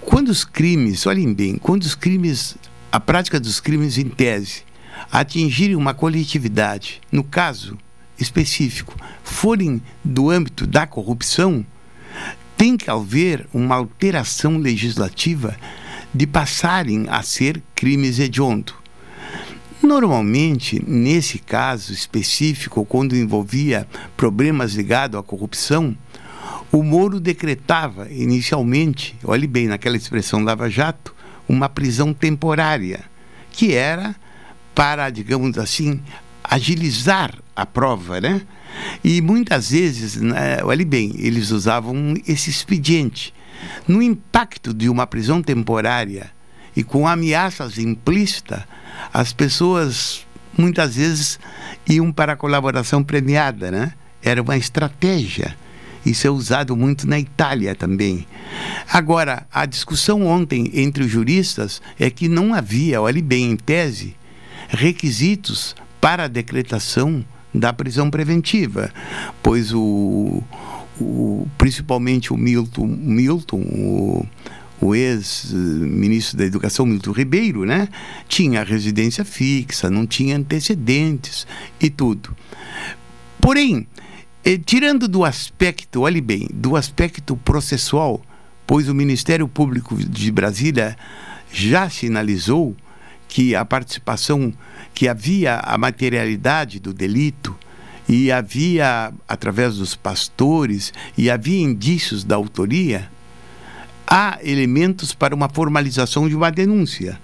quando os crimes, olhem bem, quando os crimes, a prática dos crimes em tese, atingirem uma coletividade, no caso específico, forem do âmbito da corrupção, tem que haver uma alteração legislativa de passarem a ser crimes hediondos. Normalmente, nesse caso específico, quando envolvia problemas ligados à corrupção, o Moro decretava inicialmente, olhe bem naquela expressão Lava Jato, uma prisão temporária, que era para, digamos assim, agilizar a prova, né? E muitas vezes, né, olhe bem, eles usavam esse expediente. No impacto de uma prisão temporária e com ameaças implícitas, as pessoas muitas vezes iam para a colaboração premiada, né? Era uma estratégia. Isso é usado muito na Itália também. Agora, a discussão ontem entre os juristas é que não havia, olhe bem, em tese, requisitos para a decretação da prisão preventiva, pois o, o principalmente o Milton, Milton o, o ex-ministro da Educação, Milton Ribeiro, né, tinha residência fixa, não tinha antecedentes e tudo. Porém, eh, tirando do aspecto, olhe bem, do aspecto processual, pois o Ministério Público de Brasília já sinalizou que a participação, que havia a materialidade do delito e havia, através dos pastores, e havia indícios da autoria, há elementos para uma formalização de uma denúncia.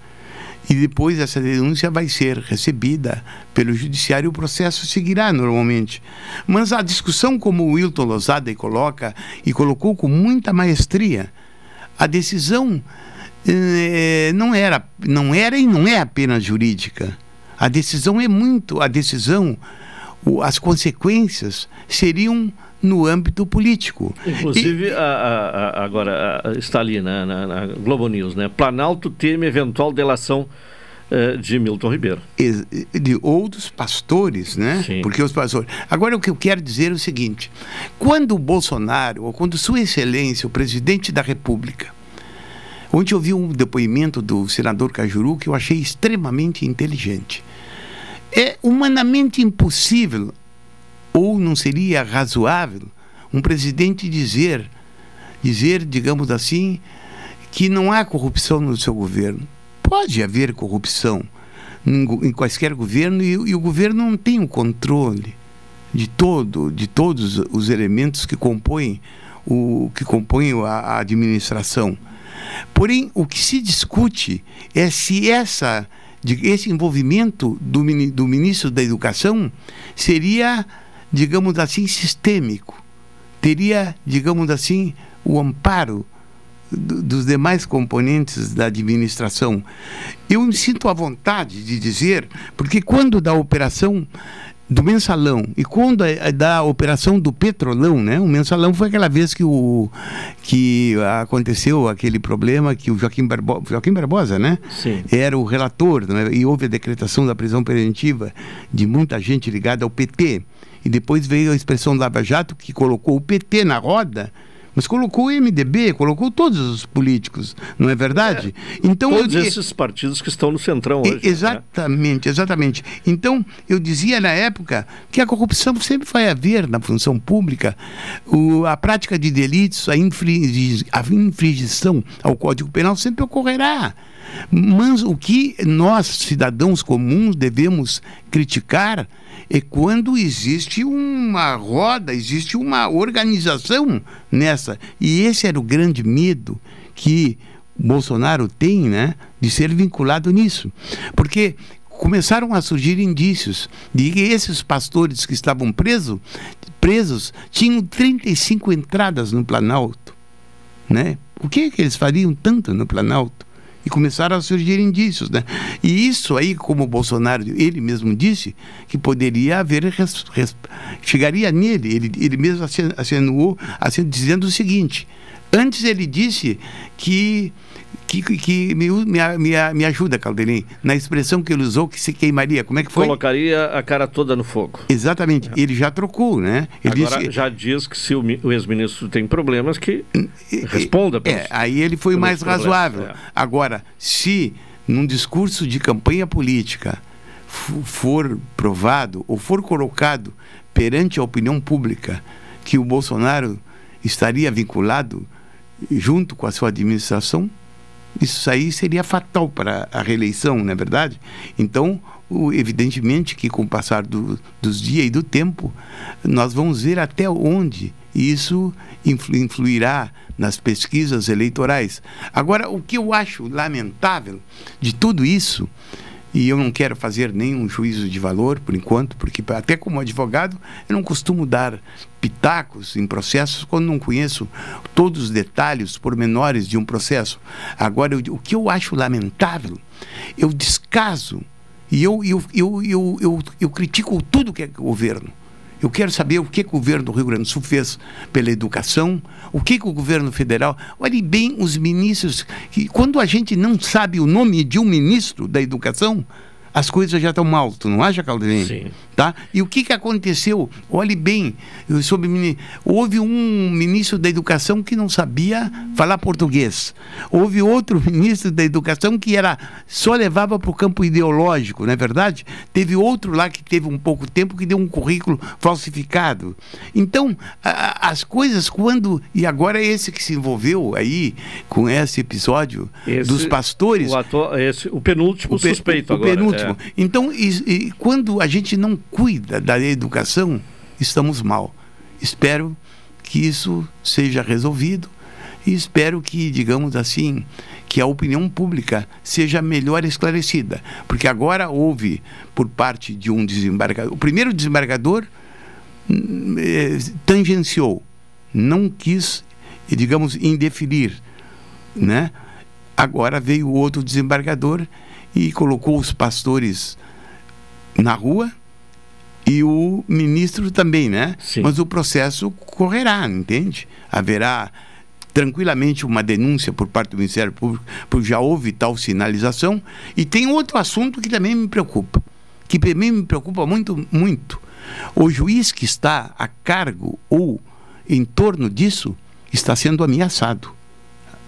E depois essa denúncia vai ser recebida pelo judiciário e o processo seguirá normalmente. Mas a discussão, como o Wilton Lozada coloca, e colocou com muita maestria, a decisão eh, não era, não era e não é apenas jurídica. A decisão é muito, a decisão, as consequências seriam no âmbito político. Inclusive, e, a, a, agora a, está ali na, na, na, Globo News, né? Planalto teme eventual delação uh, de Milton Ribeiro. De outros pastores, né? Sim. Porque os pastores. Agora, o que eu quero dizer é o seguinte: quando o Bolsonaro, ou quando Sua Excelência, o presidente da República, Ontem eu vi um depoimento do senador Cajuru que eu achei extremamente inteligente. É humanamente impossível, ou não seria razoável, um presidente dizer, dizer, digamos assim, que não há corrupção no seu governo. Pode haver corrupção em, quaisquer governo e, e, o governo não tem o controle de todo, de todos os elementos que compõem o que compõem a, a administração. Porém, o que se discute é se essa, esse envolvimento do, do ministro da Educação seria, digamos assim, sistêmico. Teria, digamos assim, o amparo dos demais componentes da administração. Eu me sinto à vontade de dizer, porque quando da operação do mensalão e quando é, é da operação do petrolão, né? O mensalão foi aquela vez que o que aconteceu aquele problema que o Joaquim, Barbo, Joaquim Barbosa, né? Sim. Era o relator né? e houve a decretação da prisão preventiva de muita gente ligada ao PT. E depois veio a expressão Lava Jato que colocou o PT na roda mas colocou o MDB, colocou todos os políticos, não é verdade? É, então todos eu, esses partidos que estão no centrão hoje. Né? Exatamente, né? exatamente. Então eu dizia na época que a corrupção sempre vai haver na função pública, o, a prática de delitos, a, infringi, a infringição ao Código Penal sempre ocorrerá. Mas o que nós, cidadãos comuns, devemos criticar é quando existe uma roda, existe uma organização nessa. E esse era o grande medo que Bolsonaro tem, né, de ser vinculado nisso. Porque começaram a surgir indícios de que esses pastores que estavam presos, presos tinham 35 entradas no Planalto, né? O que, é que eles fariam tanto no Planalto? E começaram a surgir indícios, né? E isso aí, como o Bolsonaro, ele mesmo disse, que poderia haver, res, res, chegaria nele, ele, ele mesmo acentuou, dizendo o seguinte, antes ele disse que que, que me, me, me, ajuda, Calderim, na expressão que ele usou, que se queimaria. Como é que foi? Colocaria a cara toda no fogo. Exatamente. É. Ele já trocou, né? Ele Agora, disse... já diz que se o, o ex-ministro tem problemas, que responda. Pelos, é, aí ele foi mais razoável. É. Agora, se num discurso de campanha política for provado ou for colocado perante a opinião pública que o Bolsonaro estaria vinculado junto com a sua administração, isso aí seria fatal para a reeleição, não é verdade? Então, o, evidentemente que com o passar do, dos dias e do tempo, nós vamos ver até onde isso influ, influirá nas pesquisas eleitorais. Agora, o que eu acho lamentável de tudo isso e eu não quero fazer nenhum juízo de valor por enquanto, porque até como advogado eu não costumo dar pitacos em processos quando não conheço todos os detalhes pormenores de um processo. Agora, eu, o que eu acho lamentável, eu descaso e eu, eu, eu, eu, eu, eu critico tudo que é governo. Eu quero saber o que, o governo do Rio Grande do Sul fez pela educação, o que, o governo federal. Olhe bem os ministros. Que, quando a gente não sabe o nome de um ministro da educação, as coisas já estão mal, tu não acha, Caldeirão? Sim. Tá? E o que, que aconteceu? Olhe bem, sobre, houve um ministro da Educação que não sabia falar português. Houve outro [laughs] ministro da Educação que era só levava para o campo ideológico, não é verdade? Teve outro lá que teve um pouco tempo que deu um currículo falsificado. Então, a, as coisas quando... E agora é esse que se envolveu aí com esse episódio esse, dos pastores... O, ator, esse, o penúltimo o pe, suspeito o, agora. O penúltimo. É. Então, e, e, quando a gente não cuida da educação, estamos mal. Espero que isso seja resolvido e espero que, digamos assim, que a opinião pública seja melhor esclarecida, porque agora houve por parte de um desembargador, o primeiro desembargador eh, tangenciou, não quis, digamos, indeferir, né? Agora veio outro desembargador e colocou os pastores na rua e o ministro também, né? Sim. Mas o processo correrá, entende? Haverá tranquilamente uma denúncia por parte do Ministério Público, porque já houve tal sinalização. E tem outro assunto que também me preocupa, que também me preocupa muito, muito. O juiz que está a cargo ou em torno disso está sendo ameaçado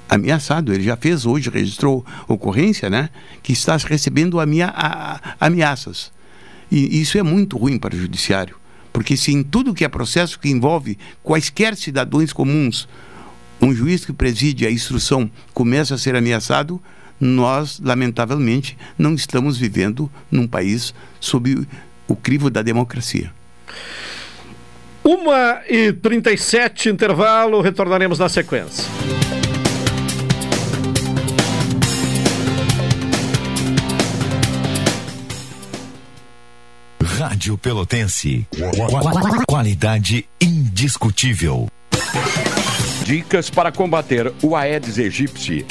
ameaçado. Ele já fez hoje, registrou ocorrência, né? Que está recebendo amea ameaças. E isso é muito ruim para o judiciário, porque se em tudo que é processo que envolve quaisquer cidadãos comuns, um juiz que preside a instrução começa a ser ameaçado, nós, lamentavelmente, não estamos vivendo num país sob o crivo da democracia. Uma e 37 intervalo, retornaremos na sequência. Rádio Pelotense. Qualidade indiscutível. Dicas para combater o Aedes aegypti.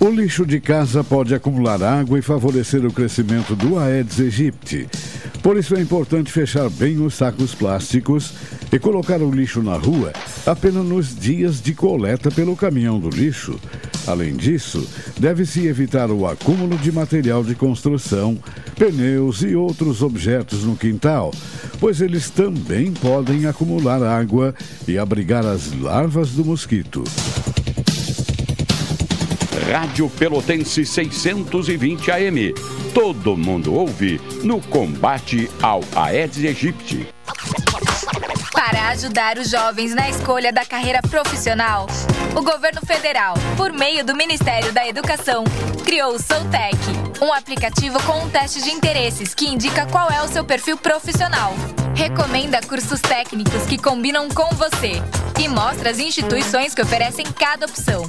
O lixo de casa pode acumular água e favorecer o crescimento do Aedes aegypti. Por isso é importante fechar bem os sacos plásticos e colocar o lixo na rua apenas nos dias de coleta pelo caminhão do lixo. Além disso, deve-se evitar o acúmulo de material de construção, pneus e outros objetos no quintal, pois eles também podem acumular água e abrigar as larvas do mosquito. Rádio Pelotense 620 AM. Todo mundo ouve no combate ao Aedes aegypti. Para ajudar os jovens na escolha da carreira profissional, O governo federal, por meio do Ministério da Educação, criou o Soutec, um aplicativo com um teste de interesses que indica qual é o seu perfil profissional. Recomenda cursos técnicos que combinam com você e mostra as instituições que oferecem cada opção.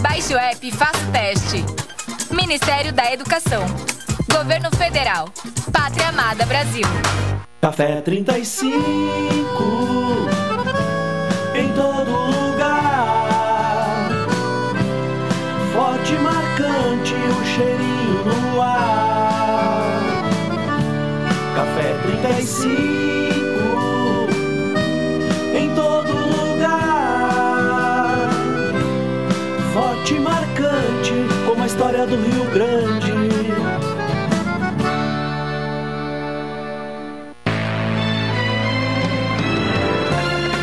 Baixe o app e faça o teste. Ministério da Educação. Governo Federal. Pátria Amada Brasil. Café 35 em todo lugar. Forte e marcante o cheirinho no ar. Café 35 história do Rio Grande.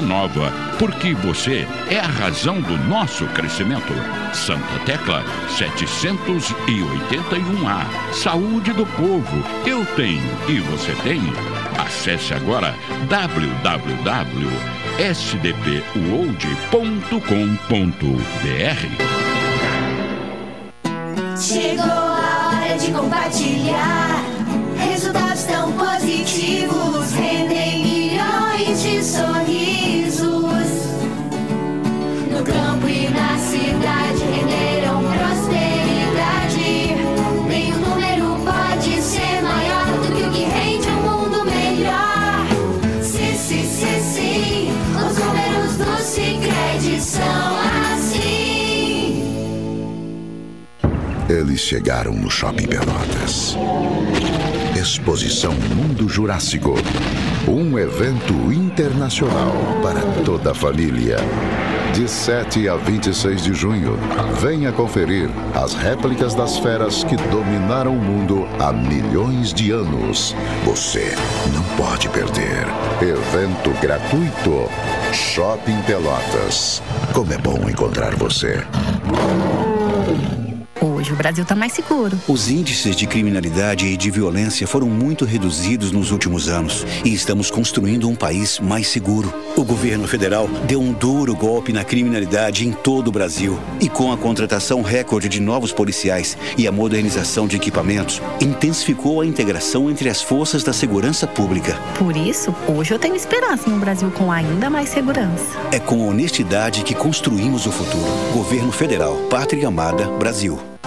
nova, porque você é a razão do nosso crescimento. Santa Tecla 781A. Saúde do povo, eu tenho e você tem. Acesse agora www.sdpworld.com.br. Chegou a hora de compartilhar. Resultados tão positivos rendem milhões de sorrisos. Eles chegaram no Shopping Pelotas. Exposição Mundo Jurássico. Um evento internacional para toda a família. De 7 a 26 de junho, venha conferir as réplicas das feras que dominaram o mundo há milhões de anos. Você não pode perder. Evento gratuito. Shopping Pelotas. Como é bom encontrar você. Hoje o Brasil está mais seguro. Os índices de criminalidade e de violência foram muito reduzidos nos últimos anos e estamos construindo um país mais seguro. O governo federal deu um duro golpe na criminalidade em todo o Brasil e com a contratação recorde de novos policiais e a modernização de equipamentos, intensificou a integração entre as forças da segurança pública. Por isso, hoje eu tenho esperança em um Brasil com ainda mais segurança. É com honestidade que construímos o futuro. Governo Federal, Pátria Amada, Brasil.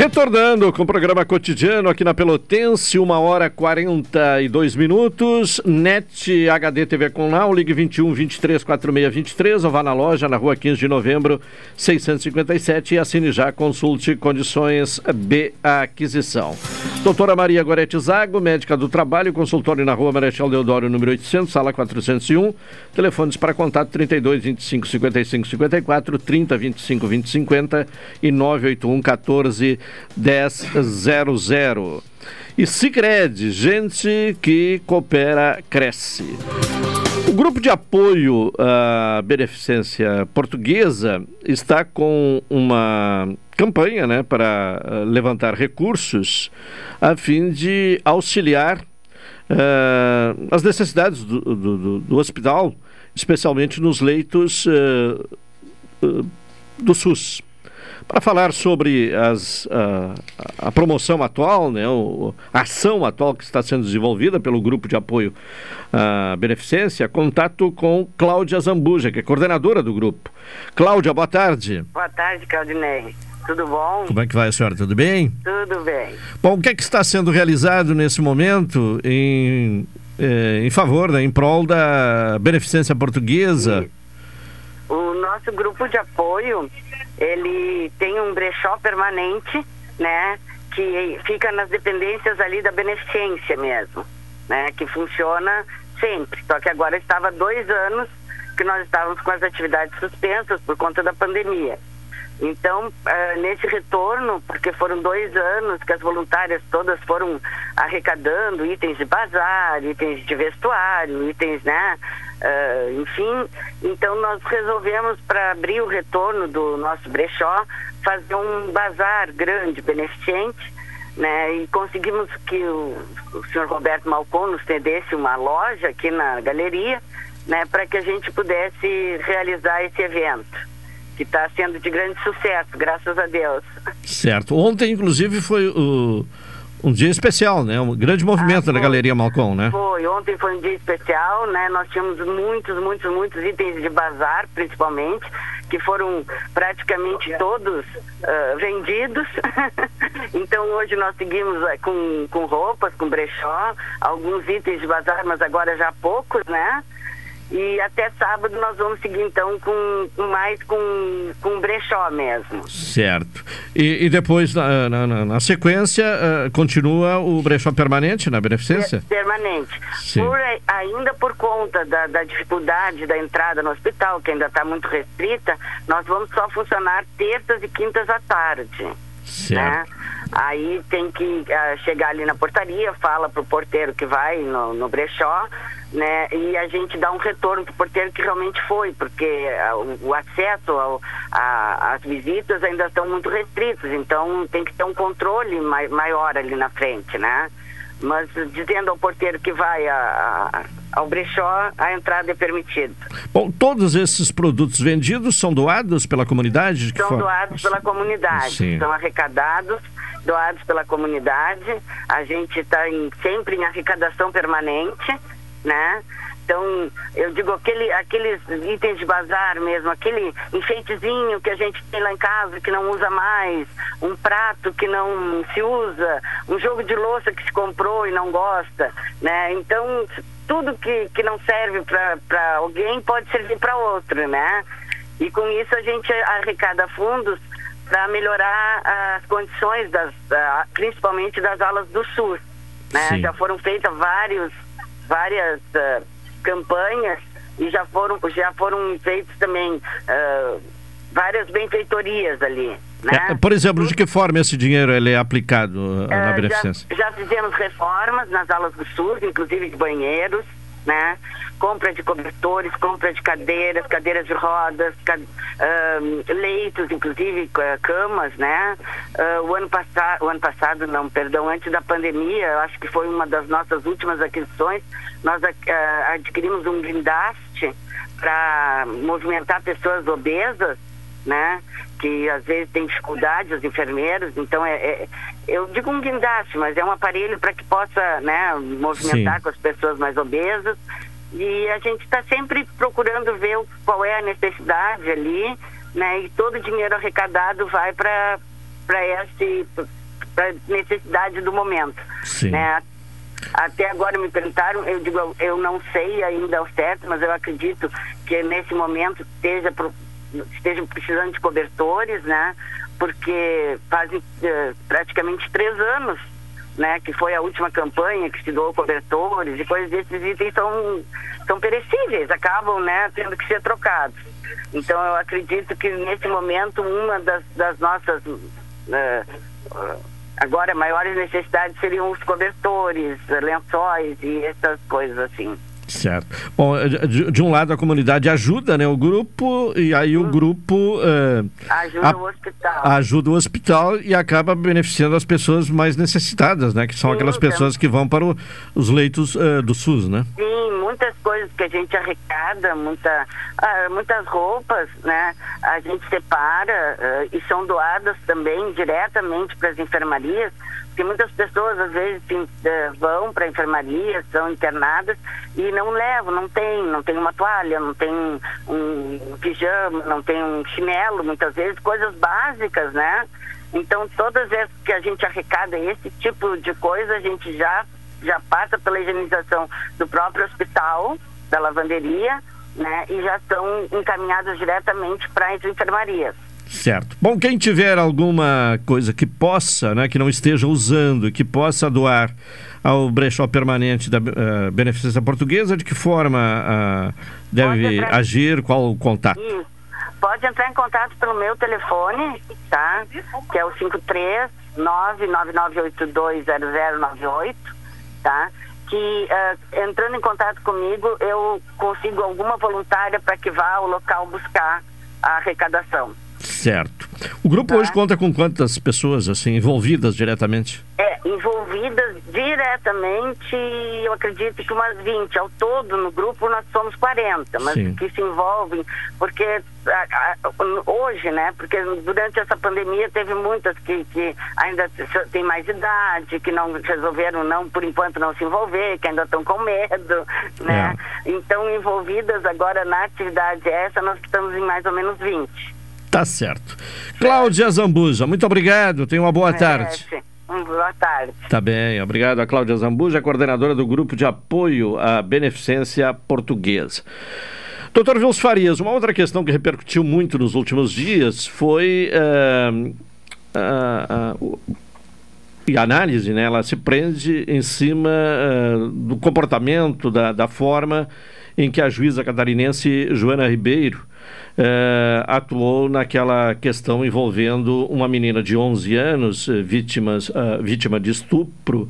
Retornando com o programa cotidiano aqui na Pelotense, 1 hora 42 minutos. NET HD TV com Now, ligue 21 23 46 23 ou vá na loja na rua 15 de novembro 657 e assine já, consulte condições de aquisição. Doutora Maria Gorete Zago, médica do trabalho, consultório na rua Marechal Deodoro, número 800, sala 401. Telefones para contato 32 25 55 54, 30 25 20 50 e 981 14 1000. E Sicredi, gente que coopera, cresce. O grupo de apoio à beneficência portuguesa está com uma campanha né, para uh, levantar recursos a fim de auxiliar uh, as necessidades do, do, do, hospital, especialmente nos leitos uh, do SUS. Para falar sobre as, a, a, promoção atual, né, o, a ação atual que está sendo desenvolvida pelo Grupo de Apoio à Beneficência, contato com Cláudia Zambuja, que é coordenadora do grupo. Cláudia, boa tarde. Boa tarde, Claudinei. Tudo bom? Como é que vai a senhora? Tudo bem? Tudo bem. Bom, o que é que está sendo realizado nesse momento em, eh, em favor, né, em prol da beneficência portuguesa? O nosso grupo de apoio, ele tem um brechó permanente, né, que fica nas dependências ali da beneficência mesmo, né, que funciona sempre. Só que agora estava dois anos que nós estávamos com as atividades suspensas por conta da pandemia. Então, uh, nesse retorno, porque foram dois anos que as voluntárias todas foram arrecadando itens de bazar, itens de vestuário, itens, né? Uh, enfim, então nós resolvemos, para abrir o retorno do nosso brechó, fazer um bazar grande, beneficente, né? E conseguimos que o, o senhor Roberto Malcon nos cedesse uma loja aqui na galeria, né? Para que a gente pudesse realizar esse evento que está sendo de grande sucesso, graças a Deus. Certo. Ontem, inclusive, foi o, um dia especial, né? Um grande movimento ah, na Galeria Malcom, né? Foi. Ontem foi um dia especial, né? Nós tínhamos muitos, muitos, muitos itens de bazar, principalmente, que foram praticamente todos uh, vendidos. [laughs] então, hoje nós seguimos uh, com, com roupas, com brechó, alguns itens de bazar, mas agora já poucos, né? E até sábado nós vamos seguir então com, com mais com, com brechó mesmo. Certo. E, e depois, na, na, na sequência, uh, continua o brechó permanente na beneficência? Permanente. Por, ainda por conta da, da dificuldade da entrada no hospital, que ainda está muito restrita, nós vamos só funcionar terças e quintas à tarde. Certo. Né? Aí tem que uh, chegar ali na portaria, fala pro porteiro que vai no, no brechó, né? E a gente dá um retorno pro porteiro que realmente foi, porque uh, o, acesso ao, a, às visitas ainda estão muito restritos, então tem que ter um controle mai, maior ali na frente, né? Mas dizendo ao porteiro que vai a, a, ao brechó, a entrada é permitida. Bom, todos esses produtos vendidos são doados pela comunidade? São doados pela comunidade, Sim. são arrecadados doados pela comunidade. A gente está sempre em arrecadação permanente, né? Então, eu digo, aquele, aqueles itens de bazar mesmo, aquele enfeitezinho que a gente tem lá em casa que não usa mais, um prato que não se usa, um jogo de louça que se comprou e não gosta, né? Então, tudo que, que não serve para alguém pode servir para outro, né? E com isso a gente arrecada fundos para melhorar as condições, das, principalmente das aulas do SUS. Né? Já foram feitas vários, várias uh, campanhas e já foram, já foram feitas também uh, várias benfeitorias ali. Né? É, por exemplo, de que forma esse dinheiro ele é aplicado uh, na beneficência? Já, já fizemos reformas nas aulas do SUS, inclusive de banheiros, né? Compra de cobertores, compra de cadeiras, cadeiras de rodas, uh, leitos, inclusive camas, né? Uh, o ano passado, o ano passado não, perdão, antes da pandemia, acho que foi uma das nossas últimas aquisições, nós uh, adquirimos um guindaste para movimentar pessoas obesas, né? Que às vezes tem dificuldade, os enfermeiros, então é, é eu digo um guindaste, mas é um aparelho para que possa, né, movimentar Sim. com as pessoas mais obesas. E a gente está sempre procurando ver qual é a necessidade ali, né? E todo o dinheiro arrecadado vai para esse necessidade do momento, Sim. né? Até agora me perguntaram, eu digo, eu não sei ainda ao certo, mas eu acredito que nesse momento esteja estejam precisando de cobertores, né? Porque fazem uh, praticamente três anos né, que foi a última campanha que se doou cobertores e coisas desses itens são, são perecíveis, acabam né, tendo que ser trocados. Então eu acredito que nesse momento uma das, das nossas uh, agora maiores necessidades seriam os cobertores, lençóis e essas coisas assim. Certo. Bom, de, de, um lado a comunidade ajuda, né, o grupo, e aí o grupo uh, ajuda a, o hospital. Ajuda o hospital e acaba beneficiando as pessoas mais necessitadas, né, que são Sim, aquelas pessoas que vão para o, os leitos uh, do SUS, né? Sim, muitas coisas que a gente arrecada, muita, ah, muitas roupas, né? A gente separa uh, e são doadas também diretamente para as enfermarias, porque muitas pessoas às vezes sim, uh, vão para a enfermaria, são internadas e não levam, não tem, não tem uma toalha, não tem um pijama, não tem um chinelo, muitas vezes, coisas básicas, né? Então, todas as vezes que a gente arrecada esse tipo de coisa, a gente já, já passa pela higienização do próprio hospital, da lavanderia, né? E já estão encaminhados diretamente para as enfermarias. Certo. Bom, quem tiver alguma coisa que possa, né, que não esteja usando, que possa doar ao brechó permanente da uh, Beneficência Portuguesa, de que forma uh, deve agir, qual o contato? Isso. Pode entrar em contato pelo meu telefone, tá? Que é o 53 999820098, tá? Que uh, entrando em contato comigo, eu consigo alguma voluntária para que vá ao local buscar a arrecadação. Certo. O grupo tá. hoje conta com quantas pessoas assim envolvidas diretamente? É, envolvidas diretamente, eu acredito que umas 20. Ao todo, no grupo, nós somos 40, mas Sim. que se envolvem, porque a, a, hoje, né, porque durante essa pandemia teve muitas que, que ainda têm mais idade, que não resolveram, não, por enquanto, não se envolver, que ainda estão com medo, né? É. Então, envolvidas agora na atividade essa, nós estamos em mais ou menos 20. Tá certo. Cláudia Zambuja, muito obrigado. Tenha uma boa tarde. Boa tarde. Tá bem, obrigado a Cláudia Zambuja, coordenadora do Grupo de Apoio à Beneficência Portuguesa. Doutor Vils Farias, uma outra questão que repercutiu muito nos últimos dias foi. Uh, uh, uh, e a análise, né, ela se prende em cima do comportamento, da, da forma em que a juíza catarinense Joana Ribeiro eh, atuou naquela questão envolvendo uma menina de 11 anos, eh, vítimas, uh, vítima de estupro,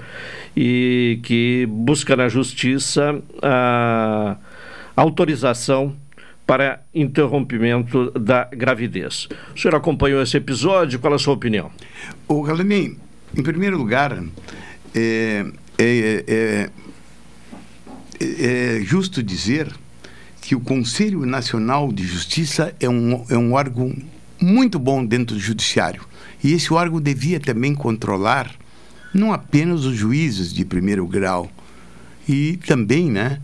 e que busca na justiça a autorização para interrompimento da gravidez. O senhor acompanhou esse episódio? Qual é a sua opinião? O Galenim, em primeiro lugar, é, é, é, é justo dizer que o Conselho Nacional de Justiça é um, é um órgão muito bom dentro do judiciário. E esse órgão devia também controlar não apenas os juízes de primeiro grau, e também né,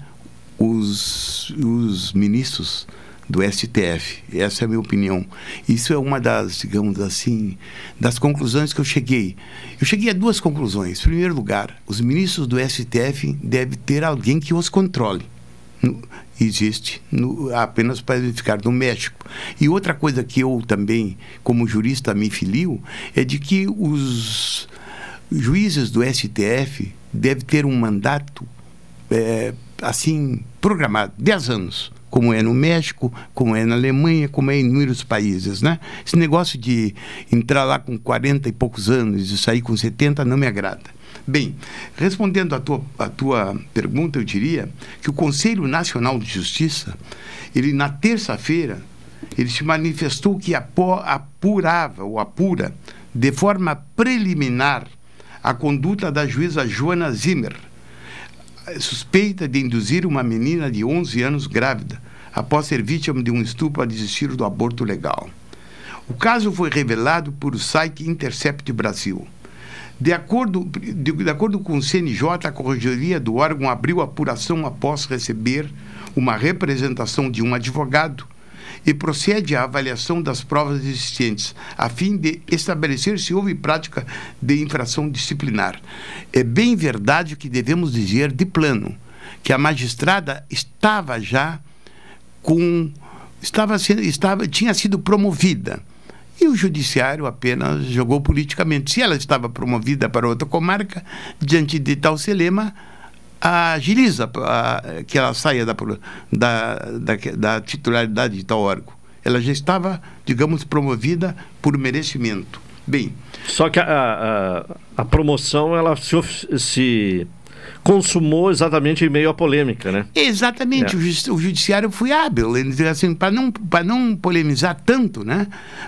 os, os ministros do STF. Essa é a minha opinião. Isso é uma das, digamos assim, das conclusões que eu cheguei. Eu cheguei a duas conclusões. Em primeiro lugar, os ministros do STF devem ter alguém que os controle existe no, apenas para ficar no México. E outra coisa que eu também, como jurista, me filio é de que os juízes do STF devem ter um mandato é, assim programado, 10 anos, como é no México, como é na Alemanha, como é em inúmeros países, né? Esse negócio de entrar lá com 40 e poucos anos e sair com 70 não me agrada. Bem, respondendo à tua, à tua pergunta, eu diria que o Conselho Nacional de Justiça, ele na terça-feira, ele se manifestou que apurava ou apura de forma preliminar a conduta da juíza Joana Zimmer, suspeita de induzir uma menina de 11 anos grávida após ser vítima de um estupro a desistir do aborto legal. O caso foi revelado por o site Intercept Brasil. De acordo, de, de acordo com o CNJ, a Corregedoria do órgão abriu apuração após receber uma representação de um advogado e procede à avaliação das provas existentes, a fim de estabelecer se houve prática de infração disciplinar. É bem verdade que devemos dizer de plano que a magistrada estava já com estava sendo estava tinha sido promovida e o judiciário apenas jogou politicamente. Se ela estava promovida para outra comarca, diante de tal celema, agiliza a, que ela saia da, da, da, da titularidade de tal órgão. Ela já estava, digamos, promovida por merecimento. Bem. Só que a, a, a promoção ela se, se consumou exatamente em meio à polêmica, né? Exatamente, é. o, ju o, judiciário foi hábil, ele assim, para não, não polemizar tanto, né?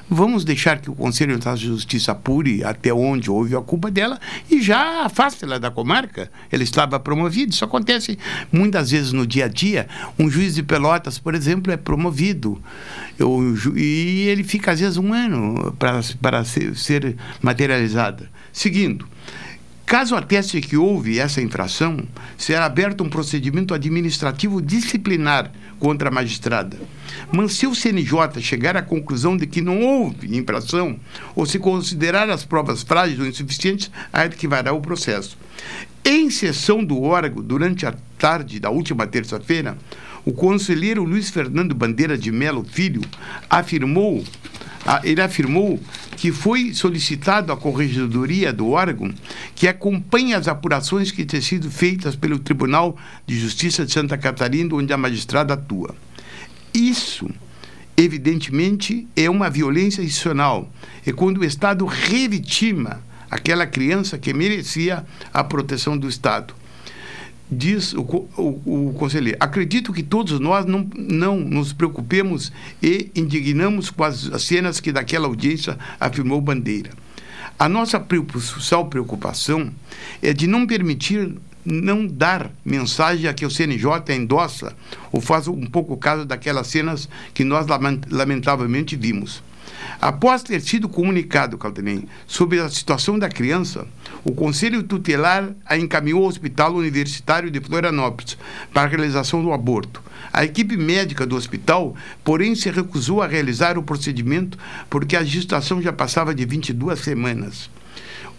Vamos deixar que o Conselho de Justiça apure até onde houve a culpa dela e já afasta ela da comarca. Ele estava promovido, isso acontece muitas vezes no dia a dia. Um juiz de Pelotas, por exemplo, é promovido eu, e ele fica às vezes um ano para ser, ser materializado. Seguindo, Caso ateste que houve essa infração, será aberto um procedimento administrativo disciplinar contra a magistrada. Mas se o CNJ chegar à conclusão de que não houve infração, ou se considerar as provas frágeis ou insuficientes, arquivará o processo. Em sessão do órgão, durante a tarde da última terça-feira, o conselheiro Luiz Fernando Bandeira de Melo Filho afirmou, ele afirmou que foi solicitado à corregedoria do órgão que acompanhe as apurações que têm sido feitas pelo Tribunal de Justiça de Santa Catarina, onde a magistrada atua. Isso, evidentemente, é uma violência institucional. É quando o Estado revitima aquela criança que merecia a proteção do Estado diz o, o, o, conselheiro, acredito que todos nós não, não nos preocupemos e indignamos com as cenas que daquela audiência afirmou Bandeira. A nossa principal preocupação é de não permitir, não dar mensagem a que o CNJ endossa ou faz um pouco caso daquelas cenas que nós lamentavelmente vimos. Após ter sido comunicado, Caldenem, sobre a situação da criança, o Conselho Tutelar a encaminhou ao Hospital Universitário de Florianópolis para a realização do aborto. A equipe médica do hospital, porém, se recusou a realizar o procedimento porque a gestação já passava de 22 semanas.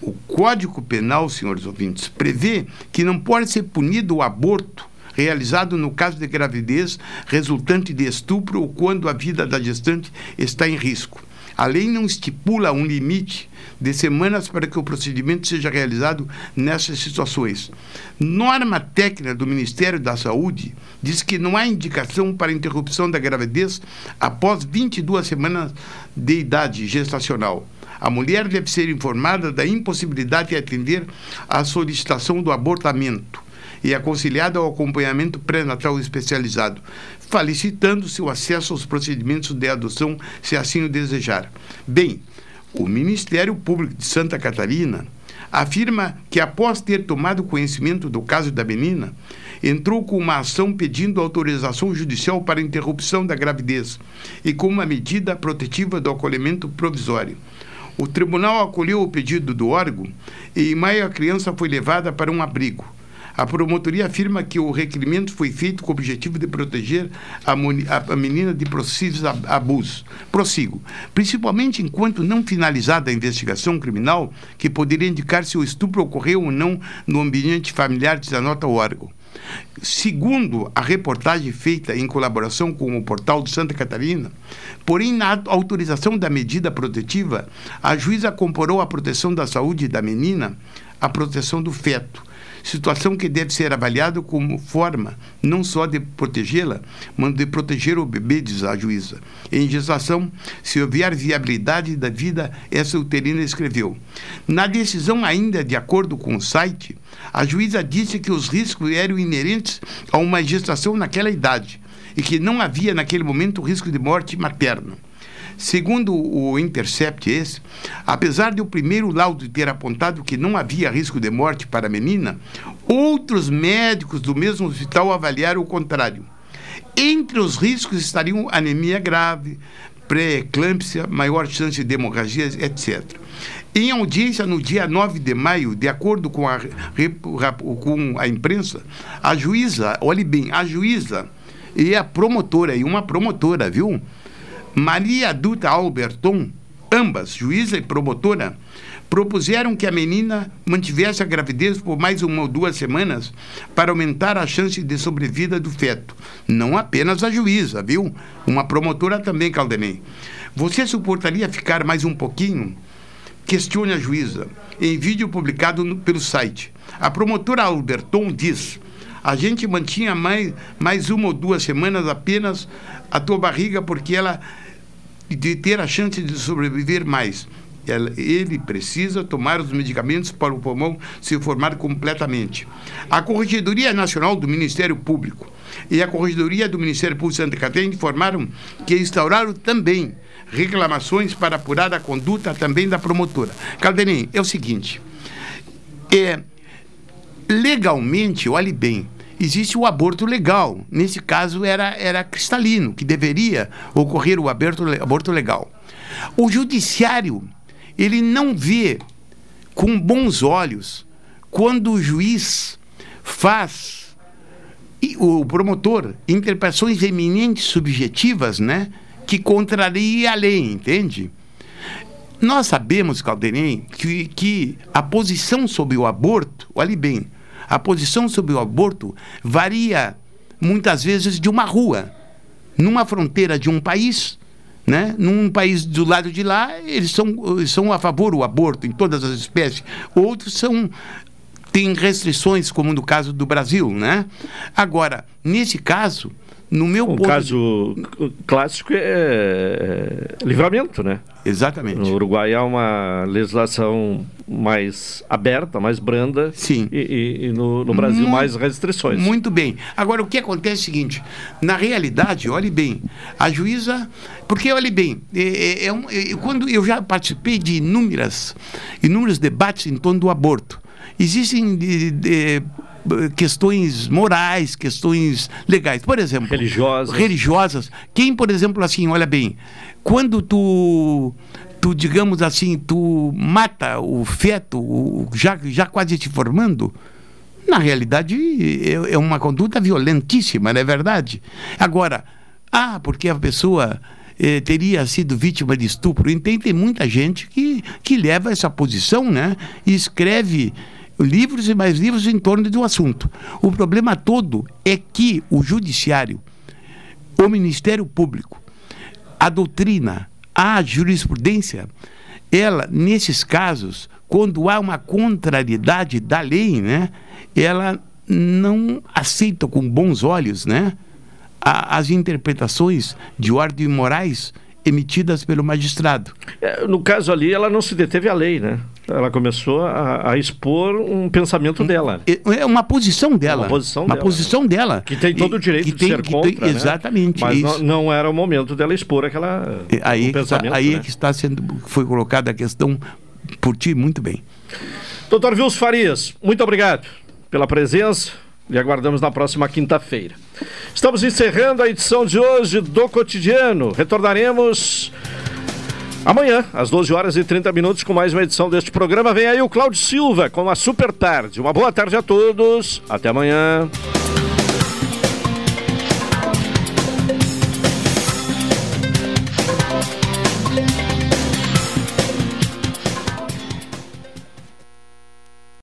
O Código Penal, senhores ouvintes, prevê que não pode ser punido o aborto realizado no caso de gravidez resultante de estupro ou quando a vida da gestante está em risco. A lei não estipula um limite de semanas para que o procedimento seja realizado nessas situações. Norma técnica do Ministério da Saúde diz que não há indicação para interrupção da gravidez após 22 semanas de idade gestacional. A mulher deve ser informada da impossibilidade de atender à solicitação do abortamento e aconselhada ao acompanhamento pré-natal especializado, felicitando-se o acesso aos procedimentos de adoção, se assim o desejar. Bem, o Ministério Público de Santa Catarina afirma que, após ter tomado conhecimento do caso da menina, entrou com uma ação pedindo autorização judicial para interrupção da gravidez e com uma medida protetiva do acolhimento provisório. O tribunal acolheu o pedido do órgão e, em maio, a criança foi levada para um abrigo. A promotoria afirma que o requerimento foi feito com o objetivo de proteger a, a menina de possíveis abusos. Prossigo. Principalmente enquanto não finalizada a investigação criminal, que poderia indicar se o estupro ocorreu ou não no ambiente familiar, diz a nota o órgão. Segundo a reportagem feita em colaboração com o portal de Santa Catarina, porém, na autorização da medida protetiva, a juíza comparou a proteção da saúde da menina à proteção do feto situação que deve ser avaliada como forma não só de protegê-la, mas de proteger o bebê, diz a juíza. Em gestação, se houver viabilidade da vida, essa uterina escreveu. Na decisão, ainda de acordo com o site, a juíza disse que os riscos eram inerentes a uma gestação naquela idade e que não havia naquele momento risco de morte materna. Segundo o Intercept esse, apesar de o primeiro laudo ter apontado que não havia risco de morte para a menina, outros médicos do mesmo hospital avaliaram o contrário. Entre os riscos estariam anemia grave, pré-eclâmpsia, maior chance de hemorragias, etc. Em audiência no dia 9 de maio, de acordo com a, com a imprensa, a juíza, olhe bem, a juíza e a promotora, e uma promotora, viu? Maria Dutra Alberton, ambas, juíza e promotora, propuseram que a menina mantivesse a gravidez por mais uma ou duas semanas para aumentar a chance de sobrevida do feto. Não apenas a juíza, viu? Uma promotora também, Caldenei. Você suportaria ficar mais um pouquinho? Questione a juíza. Em vídeo publicado no, pelo site. A promotora Alberton diz: a gente mantinha mais, mais uma ou duas semanas apenas a tua barriga porque ela de ter a chance de sobreviver mais. ele precisa tomar os medicamentos para o pulmão se formar completamente. A Corregedoria Nacional do Ministério Público e a Corregedoria do Ministério Público de Santa Catarina informaram que instauraram também reclamações para apurar a conduta também da promotora. Calderim, é o seguinte, é, legalmente, olhe bem, existe o aborto legal. Nesse caso era, era cristalino, que deveria ocorrer o aborto, aborto legal. O judiciário, ele não vê com bons olhos quando o juiz faz o promotor interpretações eminentes subjetivas, né, que contraria a lei, entende? Nós sabemos, Calderim, que, que a posição sobre o aborto, olhe bem, a posição sobre o aborto varia muitas vezes de uma rua. Numa fronteira de um país, né? Num país do lado de lá, eles são, são a favor do aborto em todas as espécies. Outros são têm restrições, como no caso do Brasil, né? Agora, nesse caso, no meu um ponto caso de... clássico é livramento, né? Exatamente. No Uruguai há uma legislação mais aberta, mais branda. Sim. E, e, e no, no, Brasil muito, mais restrições. Muito bem. Agora, o que acontece é o seguinte: na realidade, olhe bem, a juíza. Porque, olhe bem, é, é, é um, é, quando eu já participei de inúmeras, inúmeros debates em torno do aborto, existem. De, de, questões morais, questões legais. Por exemplo, religiosas. Religiosas. Quem, por exemplo, assim, olha bem, quando tu tu digamos assim, tu mata o feto o, já já quase te formando, na realidade é, é uma conduta violentíssima, não é verdade? Agora, ah, porque a pessoa eh, teria sido vítima de estupro. Então, tem muita gente que, que leva essa posição né, e escreve livros e mais livros em torno do assunto. O problema todo é que o judiciário, o Ministério Público, a doutrina, a jurisprudência, ela, nesses casos, quando há uma contrariedade da lei, né, ela não aceita com bons olhos né, as interpretações de ordem morais emitidas pelo magistrado. É, no caso ali, ela não se deteve à lei, né? Ela começou a, a expor um pensamento dela. É, é uma posição dela. Uma posição uma dela. posição dela. Que tem todo o direito que de tem, ser contra, tem, né? Exatamente. Mas isso. não, não, era o momento dela expor aquela aí um pensamento. Está, aí né? é que está sendo foi colocada a questão por ti muito bem. Doutor Vils Farias, muito obrigado pela presença. E aguardamos na próxima quinta-feira. Estamos encerrando a edição de hoje do Cotidiano. Retornaremos amanhã, às 12 horas e 30 minutos, com mais uma edição deste programa. Vem aí o Cláudio Silva com a Super Tarde. Uma boa tarde a todos. Até amanhã.